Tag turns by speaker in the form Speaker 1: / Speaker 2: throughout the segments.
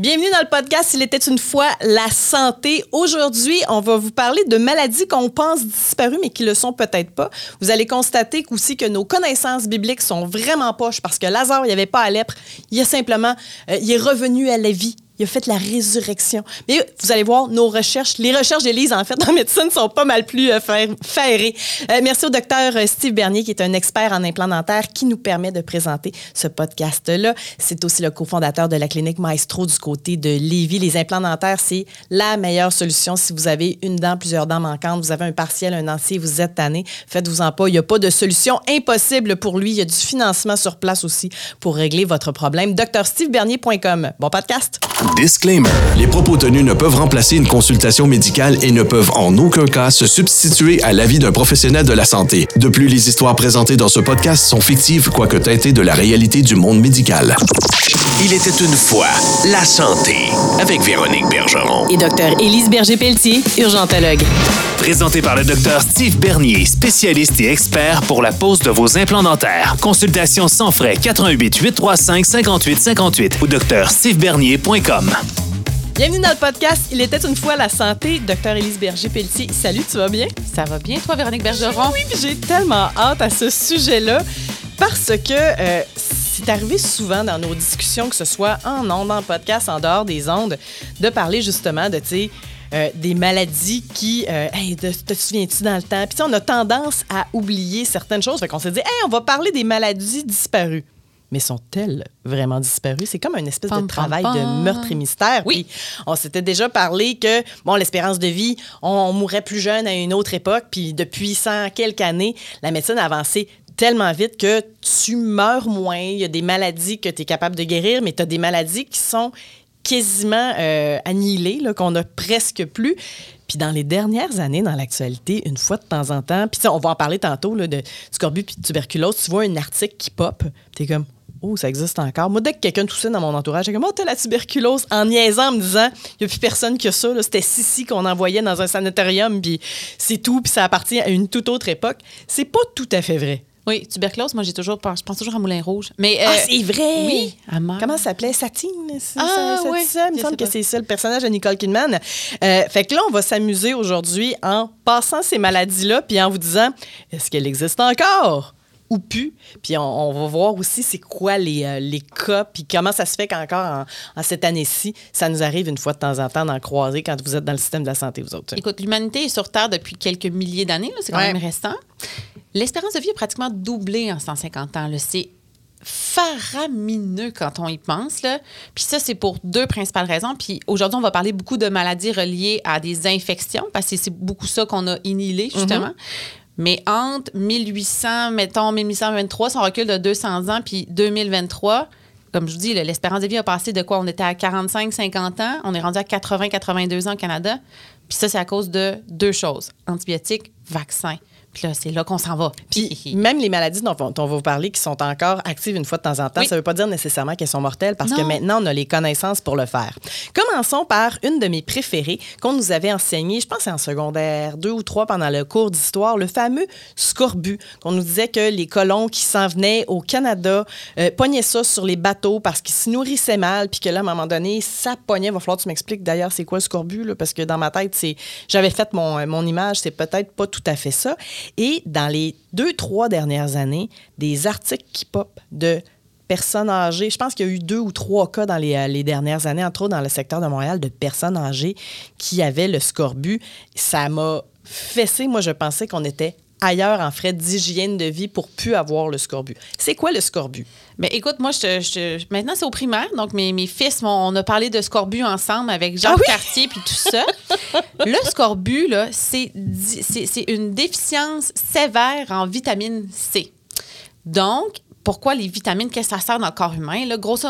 Speaker 1: Bienvenue dans le podcast Il était une fois la santé. Aujourd'hui, on va vous parler de maladies qu'on pense disparues, mais qui le sont peut-être pas. Vous allez constater aussi que nos connaissances bibliques sont vraiment poches parce que Lazare, il n'y avait pas à lèpre. Il a simplement, euh, il est revenu à la vie il a fait la résurrection. Mais vous allez voir, nos recherches, les recherches d'Élise, en fait, en médecine, sont pas mal plus euh, ferrées. Euh, merci au docteur euh, Steve Bernier, qui est un expert en implant dentaire, qui nous permet de présenter ce podcast-là. C'est aussi le cofondateur de la clinique Maestro du côté de Lévis. Les implants dentaires, c'est la meilleure solution si vous avez une dent, plusieurs dents manquantes, vous avez un partiel, un entier, vous êtes tanné, faites-vous-en pas. Il n'y a pas de solution impossible pour lui. Il y a du financement sur place aussi pour régler votre problème. drstevebernier.com. Bon podcast.
Speaker 2: Disclaimer. Les propos tenus ne peuvent remplacer une consultation médicale et ne peuvent en aucun cas se substituer à l'avis d'un professionnel de la santé. De plus, les histoires présentées dans ce podcast sont fictives, quoique teintées de la réalité du monde médical.
Speaker 3: Il était une fois la santé avec Véronique Bergeron
Speaker 1: et Dr Élise Berger-Pelletier, urgentologue.
Speaker 3: Présenté par le Dr Steve Bernier, spécialiste et expert pour la pose de vos implants dentaires. Consultation sans frais 88 835 58 58 ou
Speaker 1: Bienvenue dans le podcast Il était une fois la santé. Docteur Élise Berger-Pelletier, salut, tu vas bien?
Speaker 4: Ça va bien, toi, Véronique Bergeron?
Speaker 1: Oui, j'ai tellement hâte à ce sujet-là parce que euh, c'est arrivé souvent dans nos discussions, que ce soit en ondes, dans le podcast, en dehors des ondes, de parler justement de, tu sais, euh, des maladies qui, euh, te, souviens-tu dans le temps? Puis on a tendance à oublier certaines choses. Fait qu'on s'est dit, hey, on va parler des maladies disparues mais sont-elles vraiment disparues? C'est comme une espèce de travail de meurtre et mystère.
Speaker 4: Oui.
Speaker 1: on s'était déjà parlé que, bon, l'espérance de vie, on, mourrait plus jeune à une autre époque, puis depuis cent quelques années, la médecine a avancé tellement vite que tu meurs moins. Il y a des maladies que tu es capable de guérir, mais tu as des maladies qui sont quasiment euh, annihilées, qu'on a presque plus. Puis dans les dernières années, dans l'actualité, une fois de temps en temps, puis on va en parler tantôt là, de scorbut puis de tuberculose, tu vois un article qui pop, tu es comme Oh, ça existe encore. Moi, dès que quelqu'un toussait dans mon entourage, j'ai comme, oh, t'as la tuberculose, en niaisant, en me disant, il n'y a plus personne que ça. C'était Sissi qu'on envoyait dans un sanatorium, puis c'est tout, puis ça appartient à une toute autre époque. C'est pas tout à fait vrai.
Speaker 4: Oui, tuberculose, moi, j'ai toujours, je pense toujours à Moulin Rouge.
Speaker 1: Mais, ah, euh, c'est vrai!
Speaker 4: Oui,
Speaker 1: Comment ça s'appelait? Satine? Ah, oui. Ça? Il me semble que c'est ça, le personnage de Nicole Kidman. Euh, fait que là, on va s'amuser aujourd'hui en passant ces maladies-là, puis en vous disant, est-ce qu'elle existe encore? Ou plus. Puis on, va voir aussi c'est quoi les, euh, les cas, puis comment ça se fait qu'encore en, cette année-ci, ça nous arrive une fois de temps en temps d'en croiser quand vous êtes dans le système de la santé, vous autres.
Speaker 4: Écoute, l'humanité est sur Terre depuis quelques milliers d'années, c'est quand même récent. L'espérance de vie a pratiquement doublé en 150 ans. C'est faramineux quand on y pense. Là. Puis ça, c'est pour deux principales raisons. Puis aujourd'hui, on va parler beaucoup de maladies reliées à des infections, parce que c'est beaucoup ça qu'on a inhilé, justement. Mm-hmm. Mais entre 1800, mettons 1823, son recul de 200 ans, puis 2023, comme je vous dis, l'espérance de vie a passé de quoi? On était à 45, 50 ans, on est rendu à 80, 82 ans au Canada. Puis ça, c'est à cause de deux choses antibiotiques, vaccins. Puis là, c'est là qu'on s'en va.
Speaker 1: Puis même les maladies dont, on va vous parler qui sont encore actives une fois de temps en temps, ça ne veut pas dire nécessairement qu'elles sont mortelles parce que maintenant, on a les connaissances pour le faire. Commençons par une de mes préférées qu'on nous avait enseignée, je pense c'est en secondaire deux ou trois pendant le cours d'histoire, le fameux scorbut. qu'on nous disait que les colons qui s'en venaient au Canada euh, pognaient ça sur les bateaux parce qu'ils se nourrissaient mal, puis que là, à un moment donné, ça pognait. Il va falloir que tu m'expliques d'ailleurs c'est quoi le scorbut, là, parce que dans ma tête, c'est j'avais fait mon, mon image, c'est peut-être pas tout à fait ça. Et dans les deux, trois dernières années, des articles qui pop de personnes âgées. Je pense qu'il y a eu deux ou trois cas dans les, euh, les, dernières années, entre autres dans le secteur de Montréal, de personnes âgées qui avaient le scorbut. Ça m'a fessé. Moi, je pensais qu'on était ailleurs en frais d'hygiène de vie pour plus avoir le scorbut. C'est quoi le scorbut?
Speaker 4: Mais écoute, moi, je, maintenant, c'est au primaire. Donc, mes, mes fils, on a parlé de scorbut ensemble avec Jean ah Cartier puis tout ça. le scorbut, là, c'est une déficience sévère en vitamine C. Donc, pourquoi les vitamines, qu'est-ce que ça sert dans le corps humain? Là, grosso,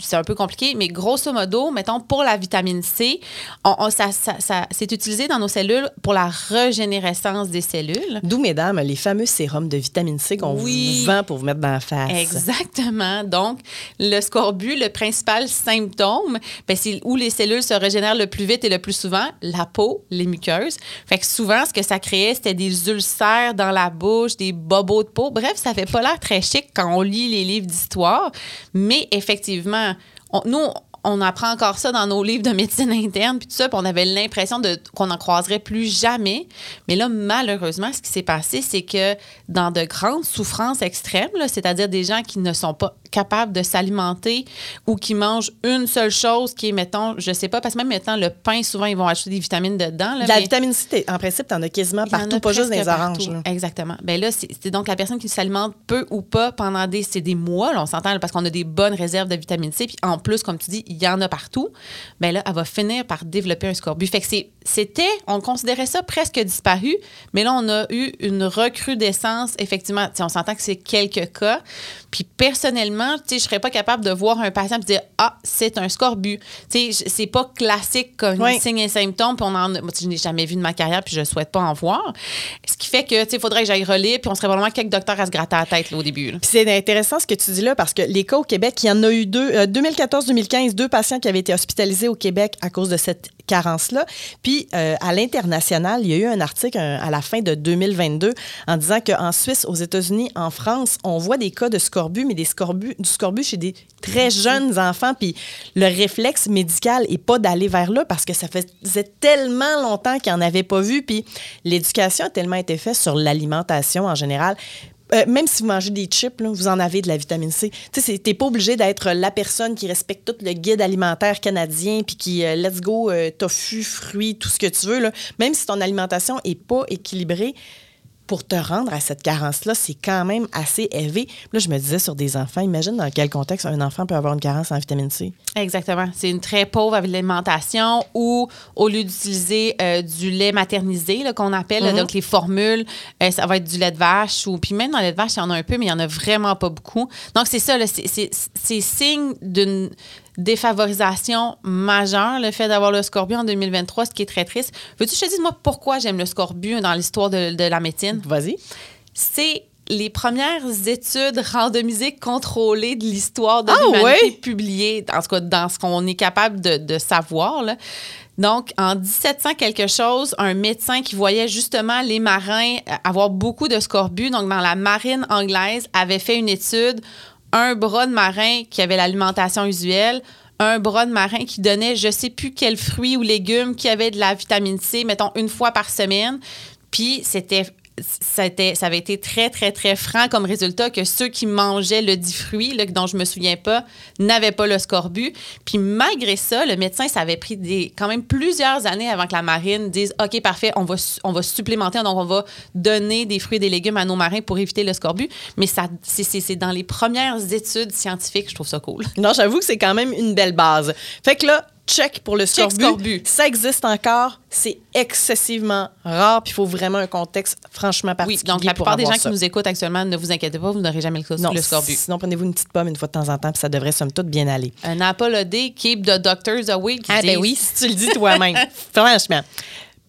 Speaker 4: c'est un peu compliqué, mais grosso modo, mettons, pour la vitamine C, on, ça, ça, c'est utilisé dans nos cellules pour la régénérescence des cellules.
Speaker 1: D'où, mesdames, les fameux sérums de vitamine C qu'on vous vend pour vous mettre dans la face.
Speaker 4: Exactement. Donc, le scorbut, le principal symptôme, ben, c'est où les cellules se régénèrent le plus vite et le plus souvent, la peau, les muqueuses. Fait que souvent, ce que ça créait, c'était des ulcères dans la bouche, des bobos de peau. Bref, ça fait pas l'air très chic quand on lit les livres d'histoire. Mais effectivement, nous, on apprend encore ça dans nos livres de médecine interne, puis tout ça, puis on avait l'impression de, qu'on n'en croiserait plus jamais. Mais là, malheureusement, ce qui s'est passé, c'est que dans de grandes souffrances extrêmes, c'est-à-dire des gens qui ne sont pas capables de s'alimenter ou qui mangent une seule chose qui est, mettons, je sais pas, parce que même maintenant, le pain, souvent, ils vont ajouter des vitamines dedans.
Speaker 1: la vitamine C, en principe, tu en as quasiment partout, pas juste dans les oranges.
Speaker 4: Exactement. Ben là, c'est donc la personne qui s'alimente peu ou pas pendant des, des mois, là, on s'entend, parce qu'on a des bonnes réserves de vitamine C, puis en plus, comme tu dis, il y en a partout. Ben là, elle va finir par développer un scorbut. Fait que c'était, on considérait ça presque disparu, mais là, on a eu une recrudescence, effectivement. On s'entend que c'est quelques cas. Puis personnellement, je ne serais pas capable de voir un patient et dire Ah, c'est un scorbut. C'est pas classique comme signe et symptôme. Puis on en, moi, je n'ai jamais vu de ma carrière, puis je ne souhaite pas en voir. Ce qui fait que il faudrait que j'aille relire, puis on serait probablement quelques docteurs à se gratter la tête au début.
Speaker 1: C'est intéressant ce que tu dis là, parce que les cas au Québec, il y en a eu deux. 2014-2015, euh, deux patients qui avaient été hospitalisés au Québec à cause de cette carence-là. Puis euh, à l'international, il y a eu un article à la fin de 2022 en disant qu'en Suisse, aux États-Unis, en France, on voit des cas de scorbut, mais des scorbut, du scorbut chez des très jeunes enfants. Puis le réflexe médical n'est pas d'aller vers là parce que ça faisait tellement longtemps qu'ils n'en avaient pas vu. Puis l'éducation a tellement été faite sur l'alimentation en général. Euh, même si vous mangez des chips, vous en avez de la vitamine C. Tu sais, t'es pas obligé d'être la personne qui respecte tout le guide alimentaire canadien puis qui euh, let's go euh, tofu, fruits, tout ce que tu veux. Même si ton alimentation est pas équilibrée, pour te rendre à cette carence-là, c'est quand même assez élevé. Là, je me disais sur des enfants, imagine dans quel contexte un enfant peut avoir une carence en vitamine C.
Speaker 4: Exactement. C'est une très pauvre alimentation où, au lieu d'utiliser euh, du lait maternisé, qu'on appelle, mm-hmm. donc les formules, euh, ça va être du lait de vache, ou puis même dans le lait de vache, il y en a un peu, mais il n'y en a vraiment pas beaucoup. Donc, c'est ça, c'est signe d'une défavorisation majeure, le fait d'avoir le scorbut en 2023, ce qui est très triste. Veux-tu que je te dise, moi, pourquoi j'aime le scorbut dans l'histoire de, la médecine?
Speaker 1: Vas-y.
Speaker 4: C'est les premières études randomisées contrôlées de l'histoire de ah, l'humanité publiées, en tout dans ce qu'on est capable de, savoir. Donc, en 1700 quelque chose, un médecin qui voyait justement les marins avoir beaucoup de scorbut, donc dans la marine anglaise, avait fait une étude un bras de marin qui avait l'alimentation usuelle, un bras de marin qui donnait je sais plus quel fruit ou légumes qui avait de la vitamine C, mettons une fois par semaine. Puis c'était ça, ça avait été très, très, très franc comme résultat que ceux qui mangeaient le dit fruit, dont je me souviens pas, n'avaient pas le scorbut. Puis malgré ça, le médecin, ça avait pris quand même plusieurs années avant que la marine dise OK, parfait, on va, on va supplémenter, donc on va donner des fruits et des légumes à nos marins pour éviter le scorbut. Mais c'est dans les premières études scientifiques, je trouve ça cool.
Speaker 1: Non, j'avoue que c'est quand même une belle base. Fait que là, check pour le scorbut. Ça existe encore. C'est excessivement rare. Puis il faut vraiment un contexte franchement particulier. Oui,
Speaker 4: donc la plupart des gens qui nous écoutent actuellement, ne vous inquiétez pas, vous n'aurez jamais le, non, le scorbut.
Speaker 1: Sinon, prenez-vous une petite pomme une fois de temps en temps, puis ça devrait, somme toute, bien aller.
Speaker 4: Un Apple a keep the doctors away.
Speaker 1: ah, ben oui, si tu le dis toi-même. Franchement.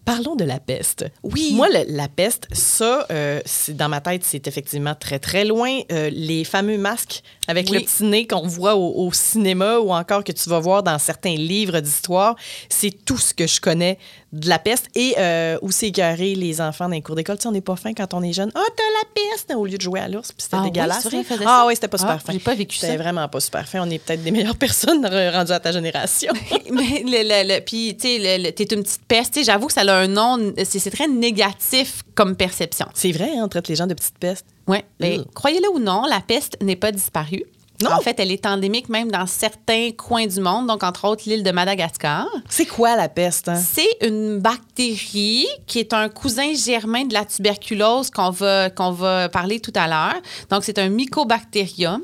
Speaker 1: Parlons de la peste.
Speaker 4: Oui.
Speaker 1: Moi, la peste, ça, euh, dans ma tête, c'est effectivement très, très loin. Euh, les fameux masques avec le petit nez qu'on voit au, cinéma ou encore que tu vas voir dans certains livres d'histoire, c'est tout ce que je connais de la peste. Et euh, égaré les enfants dans les cours d'école. Tu sais, on n'est pas fin quand on est jeune. Ah, oh, t'as la peste! Au lieu de jouer à l'ours, puis c'était ah dégueulasse.
Speaker 4: Oui,
Speaker 1: ah oui, c'était pas super ah, fin.
Speaker 4: J'ai pas vécu ça.
Speaker 1: C'était vraiment pas super fin. On est peut-être des meilleures personnes rendues à ta génération.
Speaker 4: Mais le, le, puis, tu sais, t'es une petite peste. J'avoue que ça a un nom, c'est très négatif comme perception.
Speaker 1: C'est vrai, hein, on traite les gens de petites pestes.
Speaker 4: Oui, mais croyez-le ou non, la peste n'est pas disparue. Non. En fait, elle est endémique même dans certains coins du monde, donc entre autres l'île de Madagascar.
Speaker 1: C'est quoi la peste? Hein?
Speaker 4: C'est une bactérie qui est un cousin germain de la tuberculose qu'on va, qu'on va parler tout à l'heure. Donc, c'est un mycobacterium.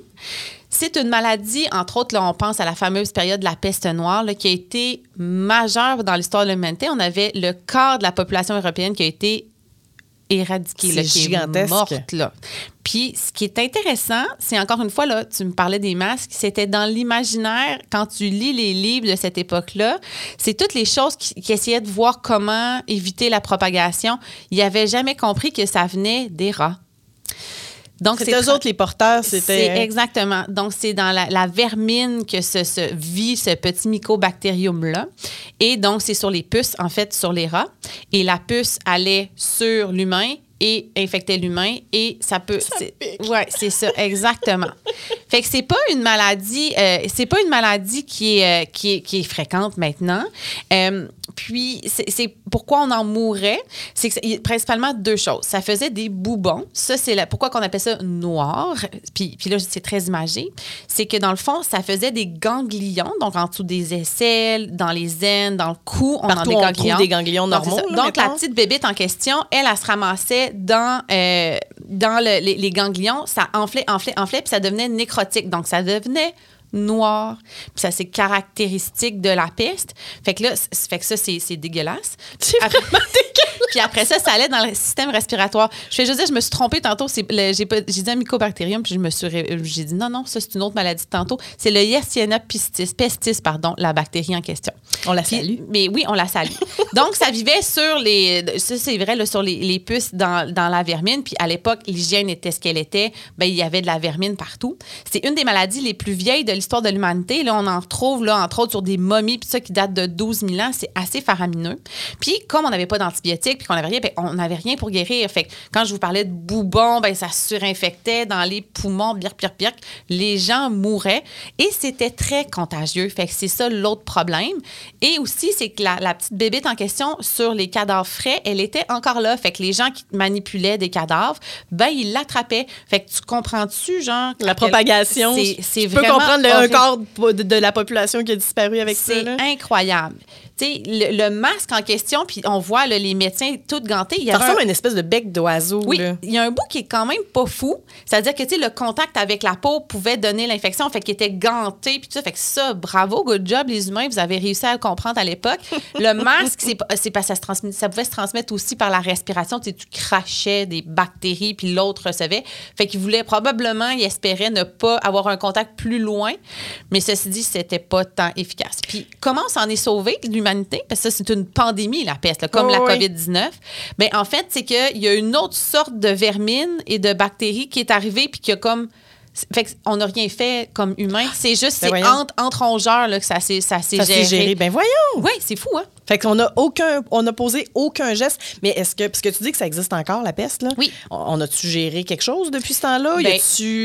Speaker 4: C'est une maladie, entre autres, là, on pense à la fameuse période de la peste noire, qui a été majeure dans l'histoire de l'humanité. On avait le quart de la population européenne qui a été éradiquée, là, qui est morte. Là. Puis, ce qui est intéressant, c'est encore une fois, là, tu me parlais des masques, c'était dans l'imaginaire, quand tu lis les livres de cette époque-là, c'est toutes les choses qui, essayaient de voir comment éviter la propagation. Ils n'avaient jamais compris que ça venait des rats.
Speaker 1: Donc, c'est eux autres les porteurs, c'était.
Speaker 4: Exactement. Donc, c'est dans la, vermine que se, vit ce petit mycobacterium-là. Et donc, c'est sur les puces, en fait, sur les rats. Et la puce allait sur l'humain et infectait l'humain et ça peut
Speaker 1: ça
Speaker 4: ouais c'est ça exactement Fait que c'est pas une maladie, euh, c'est pas une maladie qui est, euh, qui est, qui est fréquente maintenant. Euh, puis, c'est pourquoi on en mourait. C'est principalement deux choses. Ça faisait des boubons. Ça, c'est pourquoi qu'on appelle ça noir. Puis, puis là, c'est très imagé. C'est que dans le fond, ça faisait des ganglions, donc en dessous des aisselles, dans les aines, dans le cou,
Speaker 1: on a des ganglions. des ganglions normaux.
Speaker 4: Donc, la petite bébête en question, elle, elle, se ramassait dans, euh, dans les, les, ganglions. Ça enflait, enflait, enflait, puis ça devenait nécrotique. Donc, ça devenait noir. Puis ça, c'est caractéristique de la peste. Fait que là, fait que ça, c'est dégueulasse.
Speaker 1: C'est vraiment dégueulasse.
Speaker 4: Puis après ça, ça allait dans le système respiratoire. Je fais juste dire, je me suis trompée tantôt. J'ai dit un mycobacterium, puis je me suis. J'ai dit non, non, ça, c'est une autre maladie de tantôt. C'est le Yersinia pestis, pestis, pardon, la bactérie en question.
Speaker 1: On la salue.
Speaker 4: mais oui, on la salue. Donc, ça vivait sur les. Ça, c'est vrai, là, sur les, les puces dans, dans, la vermine. Puis à l'époque, l'hygiène était ce qu'elle était. Bien, il y avait de la vermine partout. C'est une des maladies les plus vieilles de l'histoire de l'humanité. Là, on en retrouve, là, entre autres, sur des momies, puis ça qui date de 12 000 ans. C'est assez faramineux. Puis, comme on n'avait pas d'antibiotiques, puis qu'on n'avait rien, ben, on n'avait rien pour guérir. Fait quand je vous parlais de boubons, ben, ça surinfectait dans les poumons, pire, pire, pire. Les gens mouraient et c'était très contagieux. Fait que c'est ça l'autre problème. Et aussi, c'est que la, petite bébête en question sur les cadavres frais, elle était encore là. Fait que les gens qui manipulaient des cadavres, ben, ils l'attrapaient. Fait que tu comprends-tu, genre.
Speaker 1: La propagation? C'est vraiment. comprendre un quart de, la population qui a disparu avec ça.
Speaker 4: C'est incroyable le, masque en question, puis on voit les médecins tout gantés.
Speaker 1: Il y ressemble à une espèce de bec d'oiseau.
Speaker 4: Oui, il y a un bout qui est quand même pas fou. C'est-à-dire que le contact avec la peau pouvait donner l'infection, fait qu'il était ganté, puis tout ça. Fait que ça, bravo, good job, les humains, vous avez réussi à le comprendre à l'époque. le masque, c'est parce que ça, ça pouvait se transmettre aussi par la respiration. Tu crachais des bactéries, puis l'autre recevait. Fait qu'il voulait probablement, il espérait ne pas avoir un contact plus loin. Mais ceci dit, c'était pas tant efficace. Puis comment on s'en est sauvé, l'humanité? parce que ça, c'est une pandémie, la peste, comme la COVID-19. Mais en fait, c'est qu'il y a une autre sorte de vermine et de bactéries qui est arrivée, puis qui a comme fait on n'a rien fait comme humain. C'est juste, ben c'est entre, entre rongeurs là, que ça s'est géré. géré.
Speaker 1: Ben voyons!
Speaker 4: Oui, c'est fou, hein?
Speaker 1: Fait qu'on a aucun, on a posé aucun geste. Mais est-ce que, parce que tu dis que ça existe encore, la peste, là?
Speaker 4: Oui.
Speaker 1: On a-tu géré quelque chose depuis ce temps-là?
Speaker 4: Ben,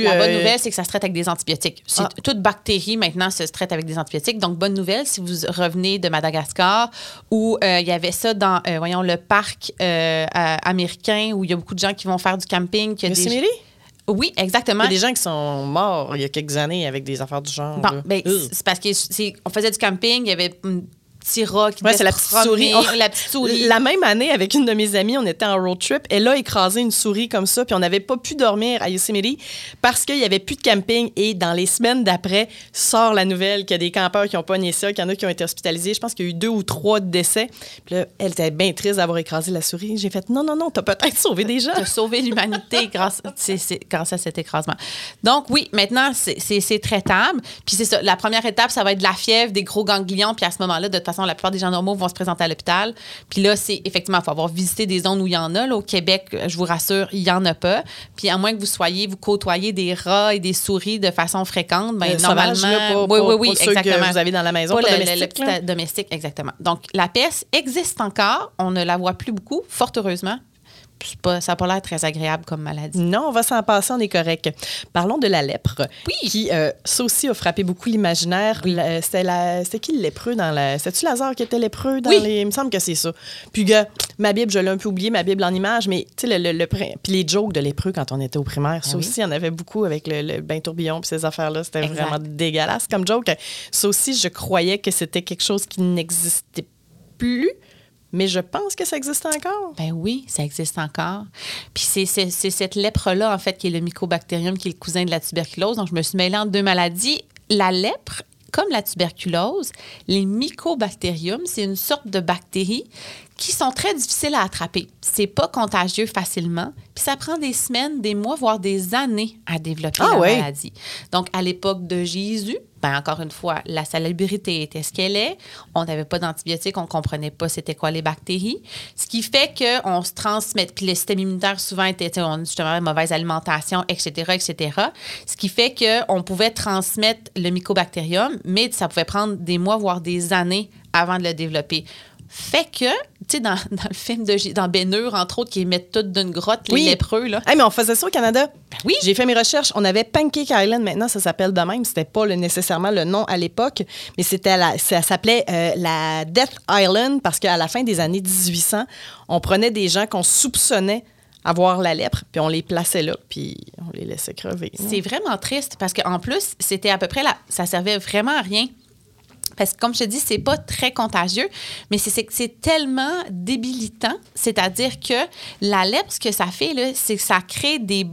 Speaker 4: la bonne euh, nouvelle, c'est que ça se traite avec des antibiotiques. Ah. Toute bactérie, maintenant, se traite avec des antibiotiques. Donc, bonne nouvelle, si vous revenez de Madagascar, où euh, il y avait ça dans, euh, voyons, le parc américain, où il y a beaucoup de gens qui vont faire du camping.
Speaker 1: Des...
Speaker 4: Oui, exactement.
Speaker 1: Il y a des gens qui sont morts il y a quelques années avec des affaires du genre.
Speaker 4: Bon, ben, c'est parce qu'on faisait du camping, il y avait petit
Speaker 1: ouais, c'est la petite souris. la petite souris. La même année, avec une de mes amies, on était en road trip. Elle a écrasé une souris comme ça, puis on n'avait pas pu dormir à Yosemite parce qu'il n'y avait plus de camping. Et dans les semaines d'après, sort la nouvelle qu'il y a des campeurs qui ont pogné ça, qu'il y en a qui ont été hospitalisés. Je pense qu'il y a eu deux ou trois décès. Puis là, elle était bien triste d'avoir écrasé la souris. J'ai fait non, non, non, t'as peut-être sauvé des gens.
Speaker 4: T'as sauvé l'humanité grâce, grâce à cet écrasement. Donc, oui, maintenant, c'est traitable. Puis c'est ça. La première étape, ça va être de la fièvre, des gros ganglions. Puis à ce moment-là, de toute façon, la plupart des gens normaux vont se présenter à l'hôpital. Puis là, c'est effectivement, il faut avoir visité des zones où il y en a. au Québec, je vous rassure, il n'y en a pas. Puis à moins que vous soyez, vous côtoyez des rats et des souris de façon fréquente, bien, normalement.
Speaker 1: oui, oui, oui, exactement. que vous avez dans la maison, pas,
Speaker 4: domestique. domestique, exactement. Donc, la peste existe encore. On ne la voit plus beaucoup, fort heureusement ça n'a pas l'air très agréable comme maladie.
Speaker 1: Non, on va s'en passer, on est correct. Parlons de la lèpre.
Speaker 4: Oui.
Speaker 1: Qui, euh, ça aussi, a frappé beaucoup l'imaginaire. C'était qui le lépreux dans la. C'était-tu Lazare qui était lépreux dans les. Il me semble que c'est ça. Puis, gars, ma Bible, je l'ai un peu oublié, ma Bible en image, mais tu sais, le, le, puis les jokes de lépreux quand on était au primaire, ça ah aussi, il y en avait beaucoup avec le, bain tourbillon puis ces affaires-là. C'était vraiment dégueulasse comme joke. Ça aussi, je croyais que c'était quelque chose qui n'existait plus mais je pense que ça existe encore.
Speaker 4: Ben oui, ça existe encore. Puis c'est cette lèpre-là, en fait, qui est le mycobacterium, qui est le cousin de la tuberculose. Donc, je me suis mêlée entre deux maladies. La lèpre, comme la tuberculose, les mycobacteriums, c'est une sorte de bactérie qui sont très difficiles à attraper. C'est pas contagieux facilement, puis ça prend des semaines, des mois, voire des années à développer ah la maladie. Donc, à l'époque de Jésus, ben encore une fois, la salubrité était ce qu'elle est. On n'avait pas d'antibiotiques, on ne comprenait pas c'était quoi les bactéries. Ce qui fait qu'on se transmet, puis le système immunitaire souvent était justement mauvaise alimentation, etc., etc. Ce qui fait qu'on pouvait transmettre le mycobacterium, mais ça pouvait prendre des mois, voire des années avant de le développer. Fait que sais, dans, dans, le film de dans Bénure, entre autres, qui mettent tout d'une grotte, les lépreux. Là.
Speaker 1: mais on faisait ça au Canada.
Speaker 4: Ben oui.
Speaker 1: J'ai fait mes recherches. On avait Pancake Island, maintenant, ça s'appelle de même. C'était pas nécessairement le nom à l'époque, mais c'était ça s'appelait euh, la Death Island parce qu'à la fin des années 1800, on prenait des gens qu'on soupçonnait avoir la lèpre, puis on les plaçait là, puis on les laissait crever.
Speaker 4: C'est vraiment triste parce qu'en plus, c'était à peu près là, ça servait vraiment à rien. Parce que, comme je te dis, c'est pas très contagieux, mais c'est c'est tellement débilitant. C'est-à-dire que la lèpre, ce que ça fait, c'est que ça crée, des,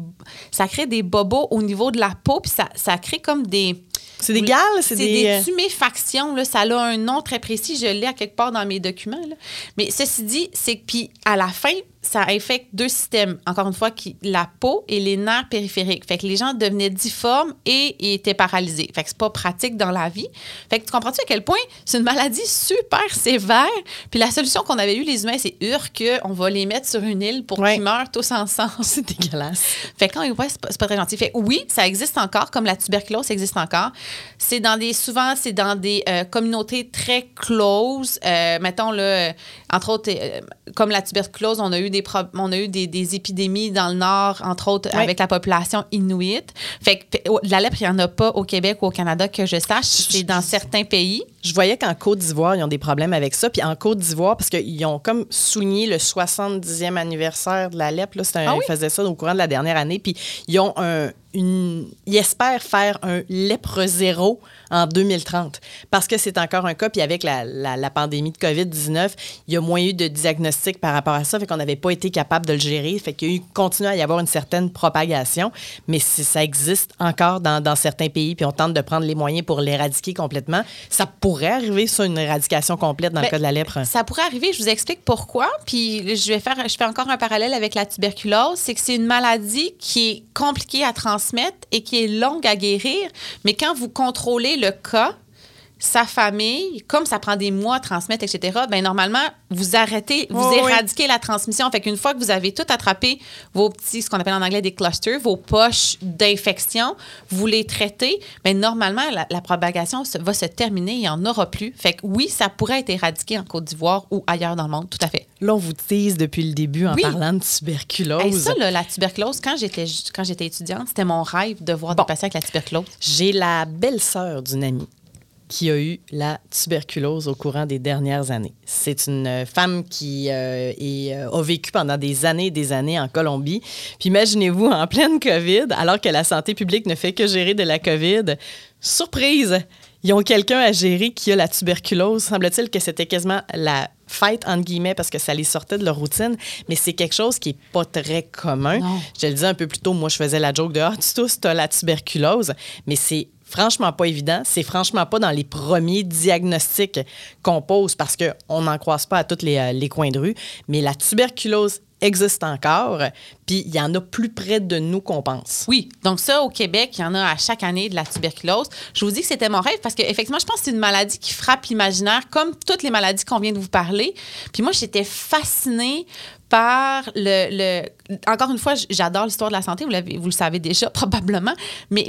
Speaker 4: ça crée des bobos au niveau de la peau, puis ça, ça crée comme des.
Speaker 1: C'est des gales, c'est
Speaker 4: des... des tuméfactions. Là. Ça a un nom très précis. Je l'ai à quelque part dans mes documents. Là. Mais ceci dit, c'est que, puis à la fin, ça affecte deux systèmes, encore une fois, qui, la peau et les nerfs périphériques. Fait que les gens devenaient difformes et, étaient paralysés. Fait que c'est pas pratique dans la vie. Fait que tu comprends-tu à quel point c'est une maladie super sévère? Puis la solution qu'on avait eue, les humains, c'est hur on va les mettre sur une île pour qu'ils meurent tous ensemble.
Speaker 1: C'est dégueulasse.
Speaker 4: Fait que quand ouais, c'est pas, pas, très gentil. Fait oui, ça existe encore, comme la tuberculose existe encore. C'est dans des, souvent, c'est dans des euh, communautés très close. Euh, mettons, là, entre autres, euh, comme la tuberculose, on a eu des, on a eu des, épidémies dans le Nord, entre autres, avec la population inuit. Fait que la lèpre, il n'y en a pas au Québec ou au Canada que je sache. C'est dans certains pays.
Speaker 1: Je voyais qu'en Côte d'Ivoire, ils ont des problèmes avec ça. Puis en Côte d'Ivoire, parce qu'ils ont comme souligné le 70e anniversaire de la lèpre, là, un, ah ils faisaient ça au courant de la dernière année. Puis ils ont un, une, ils espèrent faire un lèpre zéro en 2030 parce que c'est encore un cas. Puis avec la, la, pandémie de COVID-19, il y a moins eu de diagnostic par rapport à ça, fait qu'on n'avait pas été capable de le gérer. Fait qu'il continue à y avoir une certaine propagation, mais ça existe encore dans, dans, certains pays, puis on tente de prendre les moyens pour l'éradiquer complètement. Ça pourrait arriver sur une éradication complète dans le ben, cas de la lèpre?
Speaker 4: Ça pourrait arriver, je vous explique pourquoi. Puis je vais faire, je fais encore un parallèle avec la tuberculose, c'est que c'est une maladie qui est compliquée à transmettre et qui est longue à guérir, mais quand vous contrôlez le cas, sa famille, comme ça prend des mois à transmettre, etc., ben normalement, vous arrêtez, vous éradiquez la transmission. Fait qu'une fois que vous avez tout attrapé, vos petits, ce qu'on appelle en anglais des clusters, vos poches d'infection, vous les traitez, ben normalement, la, propagation va se terminer, il n'y en aura plus. Fait que oui, ça pourrait être éradiqué en Côte d'Ivoire ou ailleurs dans le monde, tout à fait.
Speaker 1: Là, on vous tease depuis le début en parlant de tuberculose.
Speaker 4: ça, la tuberculose, quand j'étais, quand j'étais étudiante, c'était mon rêve de voir des patients avec la tuberculose.
Speaker 1: J'ai la belle-sœur d'une amie qui a eu la tuberculose au courant des dernières années. C'est une femme qui euh, euh, a vécu pendant des années et des années en Colombie. Puis imaginez-vous, en pleine COVID, alors que la santé publique ne fait que gérer de la COVID, surprise, ils ont quelqu'un à gérer qui a la tuberculose. Semble-t-il que c'était quasiment la fête, entre guillemets, parce que ça les sortait de leur routine, mais c'est quelque chose qui n'est pas très commun. Je le disais un peu plus tôt, moi, je faisais la joke de « Ah, tu tous, tu as la tuberculose », mais c'est franchement pas évident. C'est franchement pas dans les premiers diagnostics qu'on pose parce qu'on n'en croise pas à tous les, euh, les, coins de rue. Mais la tuberculose existe encore, puis il y en a plus près de nous qu'on pense.
Speaker 4: Oui, donc ça, au Québec, il y en a à chaque année de la tuberculose. Je vous dis que c'était mon rêve parce qu'effectivement, je pense que c'est une maladie qui frappe l'imaginaire, comme toutes les maladies qu'on vient de vous parler. Puis moi, j'étais fascinée par le, Encore une fois, j'adore l'histoire de la santé, vous, vous le savez déjà probablement, mais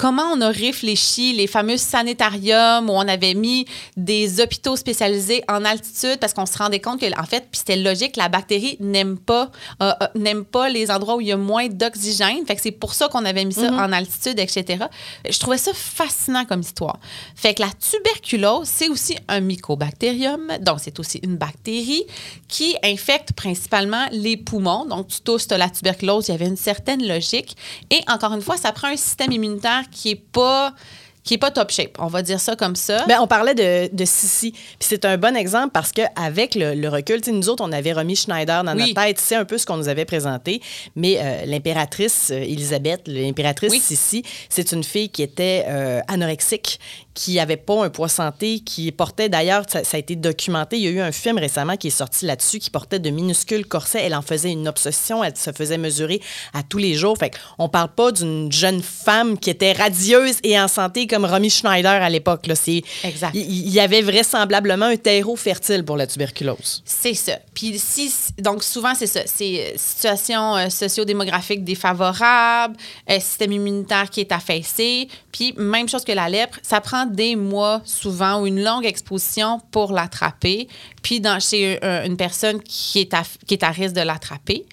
Speaker 4: comment on a réfléchi les fameux sanatoriums où on avait mis des hôpitaux spécialisés en altitude parce qu'on se rendait compte que, en fait, puis c'était logique, la bactérie n'aime pas, euh, euh, n'aime pas les endroits où il y a moins d'oxygène. Fait que c'est pour ça qu'on avait mis ça mm-hmm. en altitude, etc. Je trouvais ça fascinant comme histoire. Fait que la tuberculose, c'est aussi un mycobacterium, donc c'est aussi une bactérie qui infecte principalement les poumons. Donc, tu tousses, tu la tuberculose, il y avait une certaine logique. Et encore une fois, ça prend un système immunitaire qui n'est pas qui est pas top shape. On va dire ça comme ça.
Speaker 1: Bien, on parlait de, de Sissi. Puis c'est un bon exemple parce qu'avec le, le recul, nous autres, on avait remis Schneider dans notre tête. C'est un peu ce qu'on nous avait présenté. Mais euh, l'impératrice euh, Elisabeth, l'impératrice Sissi, c'est une fille qui était euh, anorexique, qui n'avait pas un poids santé, qui portait d'ailleurs, ça, a été documenté, il y a eu un film récemment qui est sorti là-dessus, qui portait de minuscules corsets. Elle en faisait une obsession, elle se faisait mesurer à tous les jours. Fait on parle pas d'une jeune femme qui était radieuse et en santé comme Romy Schneider à l'époque. il y avait vraisemblablement un terreau fertile pour la tuberculose.
Speaker 4: C'est ça. Puis si donc souvent c'est ça, c'est euh, situation euh, socio-démographique défavorable, euh, système immunitaire qui est affaissé, puis même chose que la lèpre, ça prend des mois souvent ou une longue exposition pour l'attraper. Puis dans chez euh, une personne qui est à, qui est à risque de l'attraper,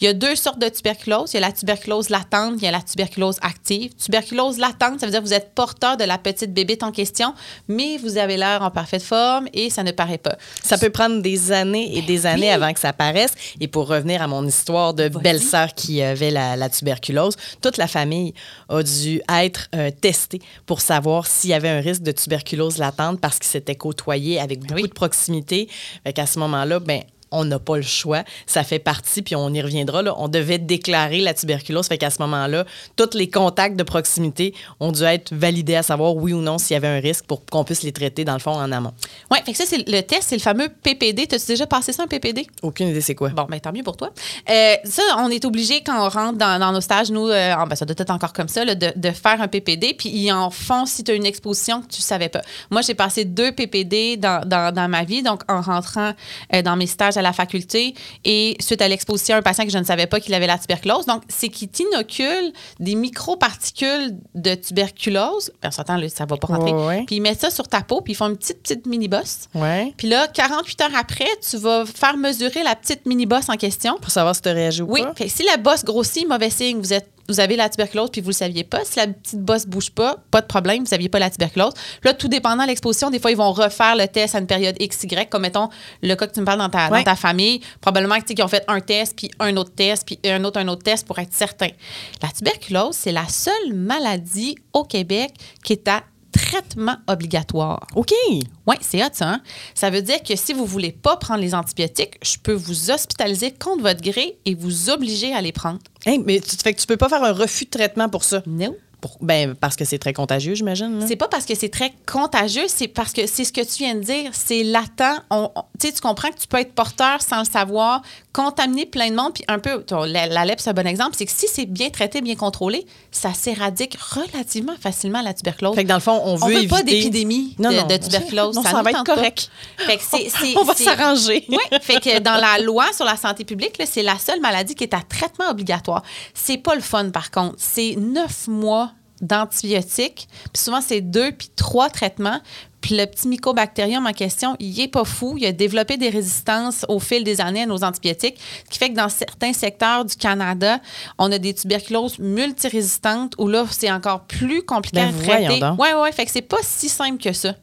Speaker 4: il y a deux sortes de tuberculose, il y a la tuberculose latente, il y a la tuberculose active. Tuberculose latente, ça veut dire que vous êtes porteur de la petite bébite en question, mais vous avez l'air en parfaite forme et ça ne paraît pas.
Speaker 1: Ça peut prendre des années et des années
Speaker 4: oui.
Speaker 1: avant que ça apparaisse. Et pour revenir à mon histoire de belle-sœur qui avait la, la tuberculose, toute la famille a dû être euh, testée pour savoir s'il y avait un risque de tuberculose latente parce qu'ils s'étaient côtoyés avec beaucoup
Speaker 4: Oui.
Speaker 1: de proximité. Fait qu'à ce moment-là, ben on n'a pas le choix. Ça fait partie, puis on y reviendra. Là. On devait déclarer la tuberculose. Fait qu'à ce moment-là, tous les contacts de proximité ont dû être validés à savoir oui ou non s'il y avait un risque pour qu'on puisse les traiter, dans le fond, en amont.
Speaker 4: Oui, fait que ça, c'est le test, c'est le fameux PPD. T'as-tu déjà passé ça, un PPD?
Speaker 1: Aucune idée c'est quoi.
Speaker 4: Bon, ben tant mieux pour toi. Euh, ça, on est obligé quand on rentre dans, dans nos stages, nous, euh, ben, ça doit être encore comme ça, là, de, de faire un PPD, puis ils en font si tu as une exposition que tu savais pas. Moi, j'ai passé deux PPD dans, dans, dans ma vie, donc en rentrant euh, dans mes stages à la faculté et suite à l'exposition à un patient que je ne savais pas qu'il avait la tuberculose. Donc, c'est qu'il t'inocule des microparticules de tuberculose. Ben, on s'entend, ça va pas rentrer.
Speaker 1: Ouais, ouais.
Speaker 4: Puis ils mettent ça sur ta peau, puis ils font une petite, petite mini-bosse.
Speaker 1: Ouais.
Speaker 4: Puis là, 48 heures après, tu vas faire mesurer la petite mini-bosse en question.
Speaker 1: Pour savoir si tu réagi ou
Speaker 4: Oui,
Speaker 1: pas.
Speaker 4: que si la bosse grossit, mauvais signe, vous êtes vous avez la tuberculose puis vous le saviez pas. Si la petite bosse bouge pas, pas de problème, vous saviez pas la tuberculose. Là, tout dépendant de l'exposition, des fois, ils vont refaire le test à une période XY, comme mettons le cas que tu me parles dans ta,
Speaker 1: Ouais.
Speaker 4: dans ta famille. Probablement que, tu sais, qu'ils ont fait un test, puis un autre test, puis un autre, un autre test pour être certain. La tuberculose, c'est la seule maladie au Québec qui est à traitement obligatoire.
Speaker 1: OK.
Speaker 4: Oui, c'est hot, ça. hein? Ça veut dire que si vous voulez pas prendre les antibiotiques, je peux vous hospitaliser contre votre gré et vous obliger à les prendre.
Speaker 1: Hey, mais tu, fait que tu peux pas faire un refus de traitement pour ça.
Speaker 4: Non.
Speaker 1: Pour- ben, parce que c'est très contagieux, j'imagine.
Speaker 4: C'est pas parce que c'est très contagieux, c'est parce que c'est ce que tu viens de dire, c'est latent. On- on- tu comprends que tu peux être porteur sans le savoir, contaminer plein de monde, puis un peu, la, la lèpre, c'est un bon exemple, c'est que si c'est bien traité, bien contrôlé, ça s'éradique relativement facilement la tuberculose.
Speaker 1: Fait que dans le fond, on
Speaker 4: on
Speaker 1: veut
Speaker 4: veut pas
Speaker 1: éviter-
Speaker 4: d'épidémie de,
Speaker 1: Non, non.
Speaker 4: de tuberculose.
Speaker 1: Non, ça
Speaker 4: nous
Speaker 1: va être correct.
Speaker 4: Fait que
Speaker 1: On va s'arranger.
Speaker 4: Oui, fait que dans la loi sur la santé publique, c'est la seule maladie qui est à traitement obligatoire. C'est pas le fun, par contre. C'est neuf mois d'antibiotiques, puis souvent c'est deux puis trois traitements. Puis le petit mycobactérium en question, il est pas fou. Il a développé des résistances au fil des années à nos antibiotiques, ce qui fait que dans certains secteurs du Canada, on a des tuberculoses multirésistantes où là, c'est encore plus compliqué
Speaker 1: Ben,
Speaker 4: à traiter.
Speaker 1: donc.
Speaker 4: Ouais, ouais, fait que c'est pas si simple que ça.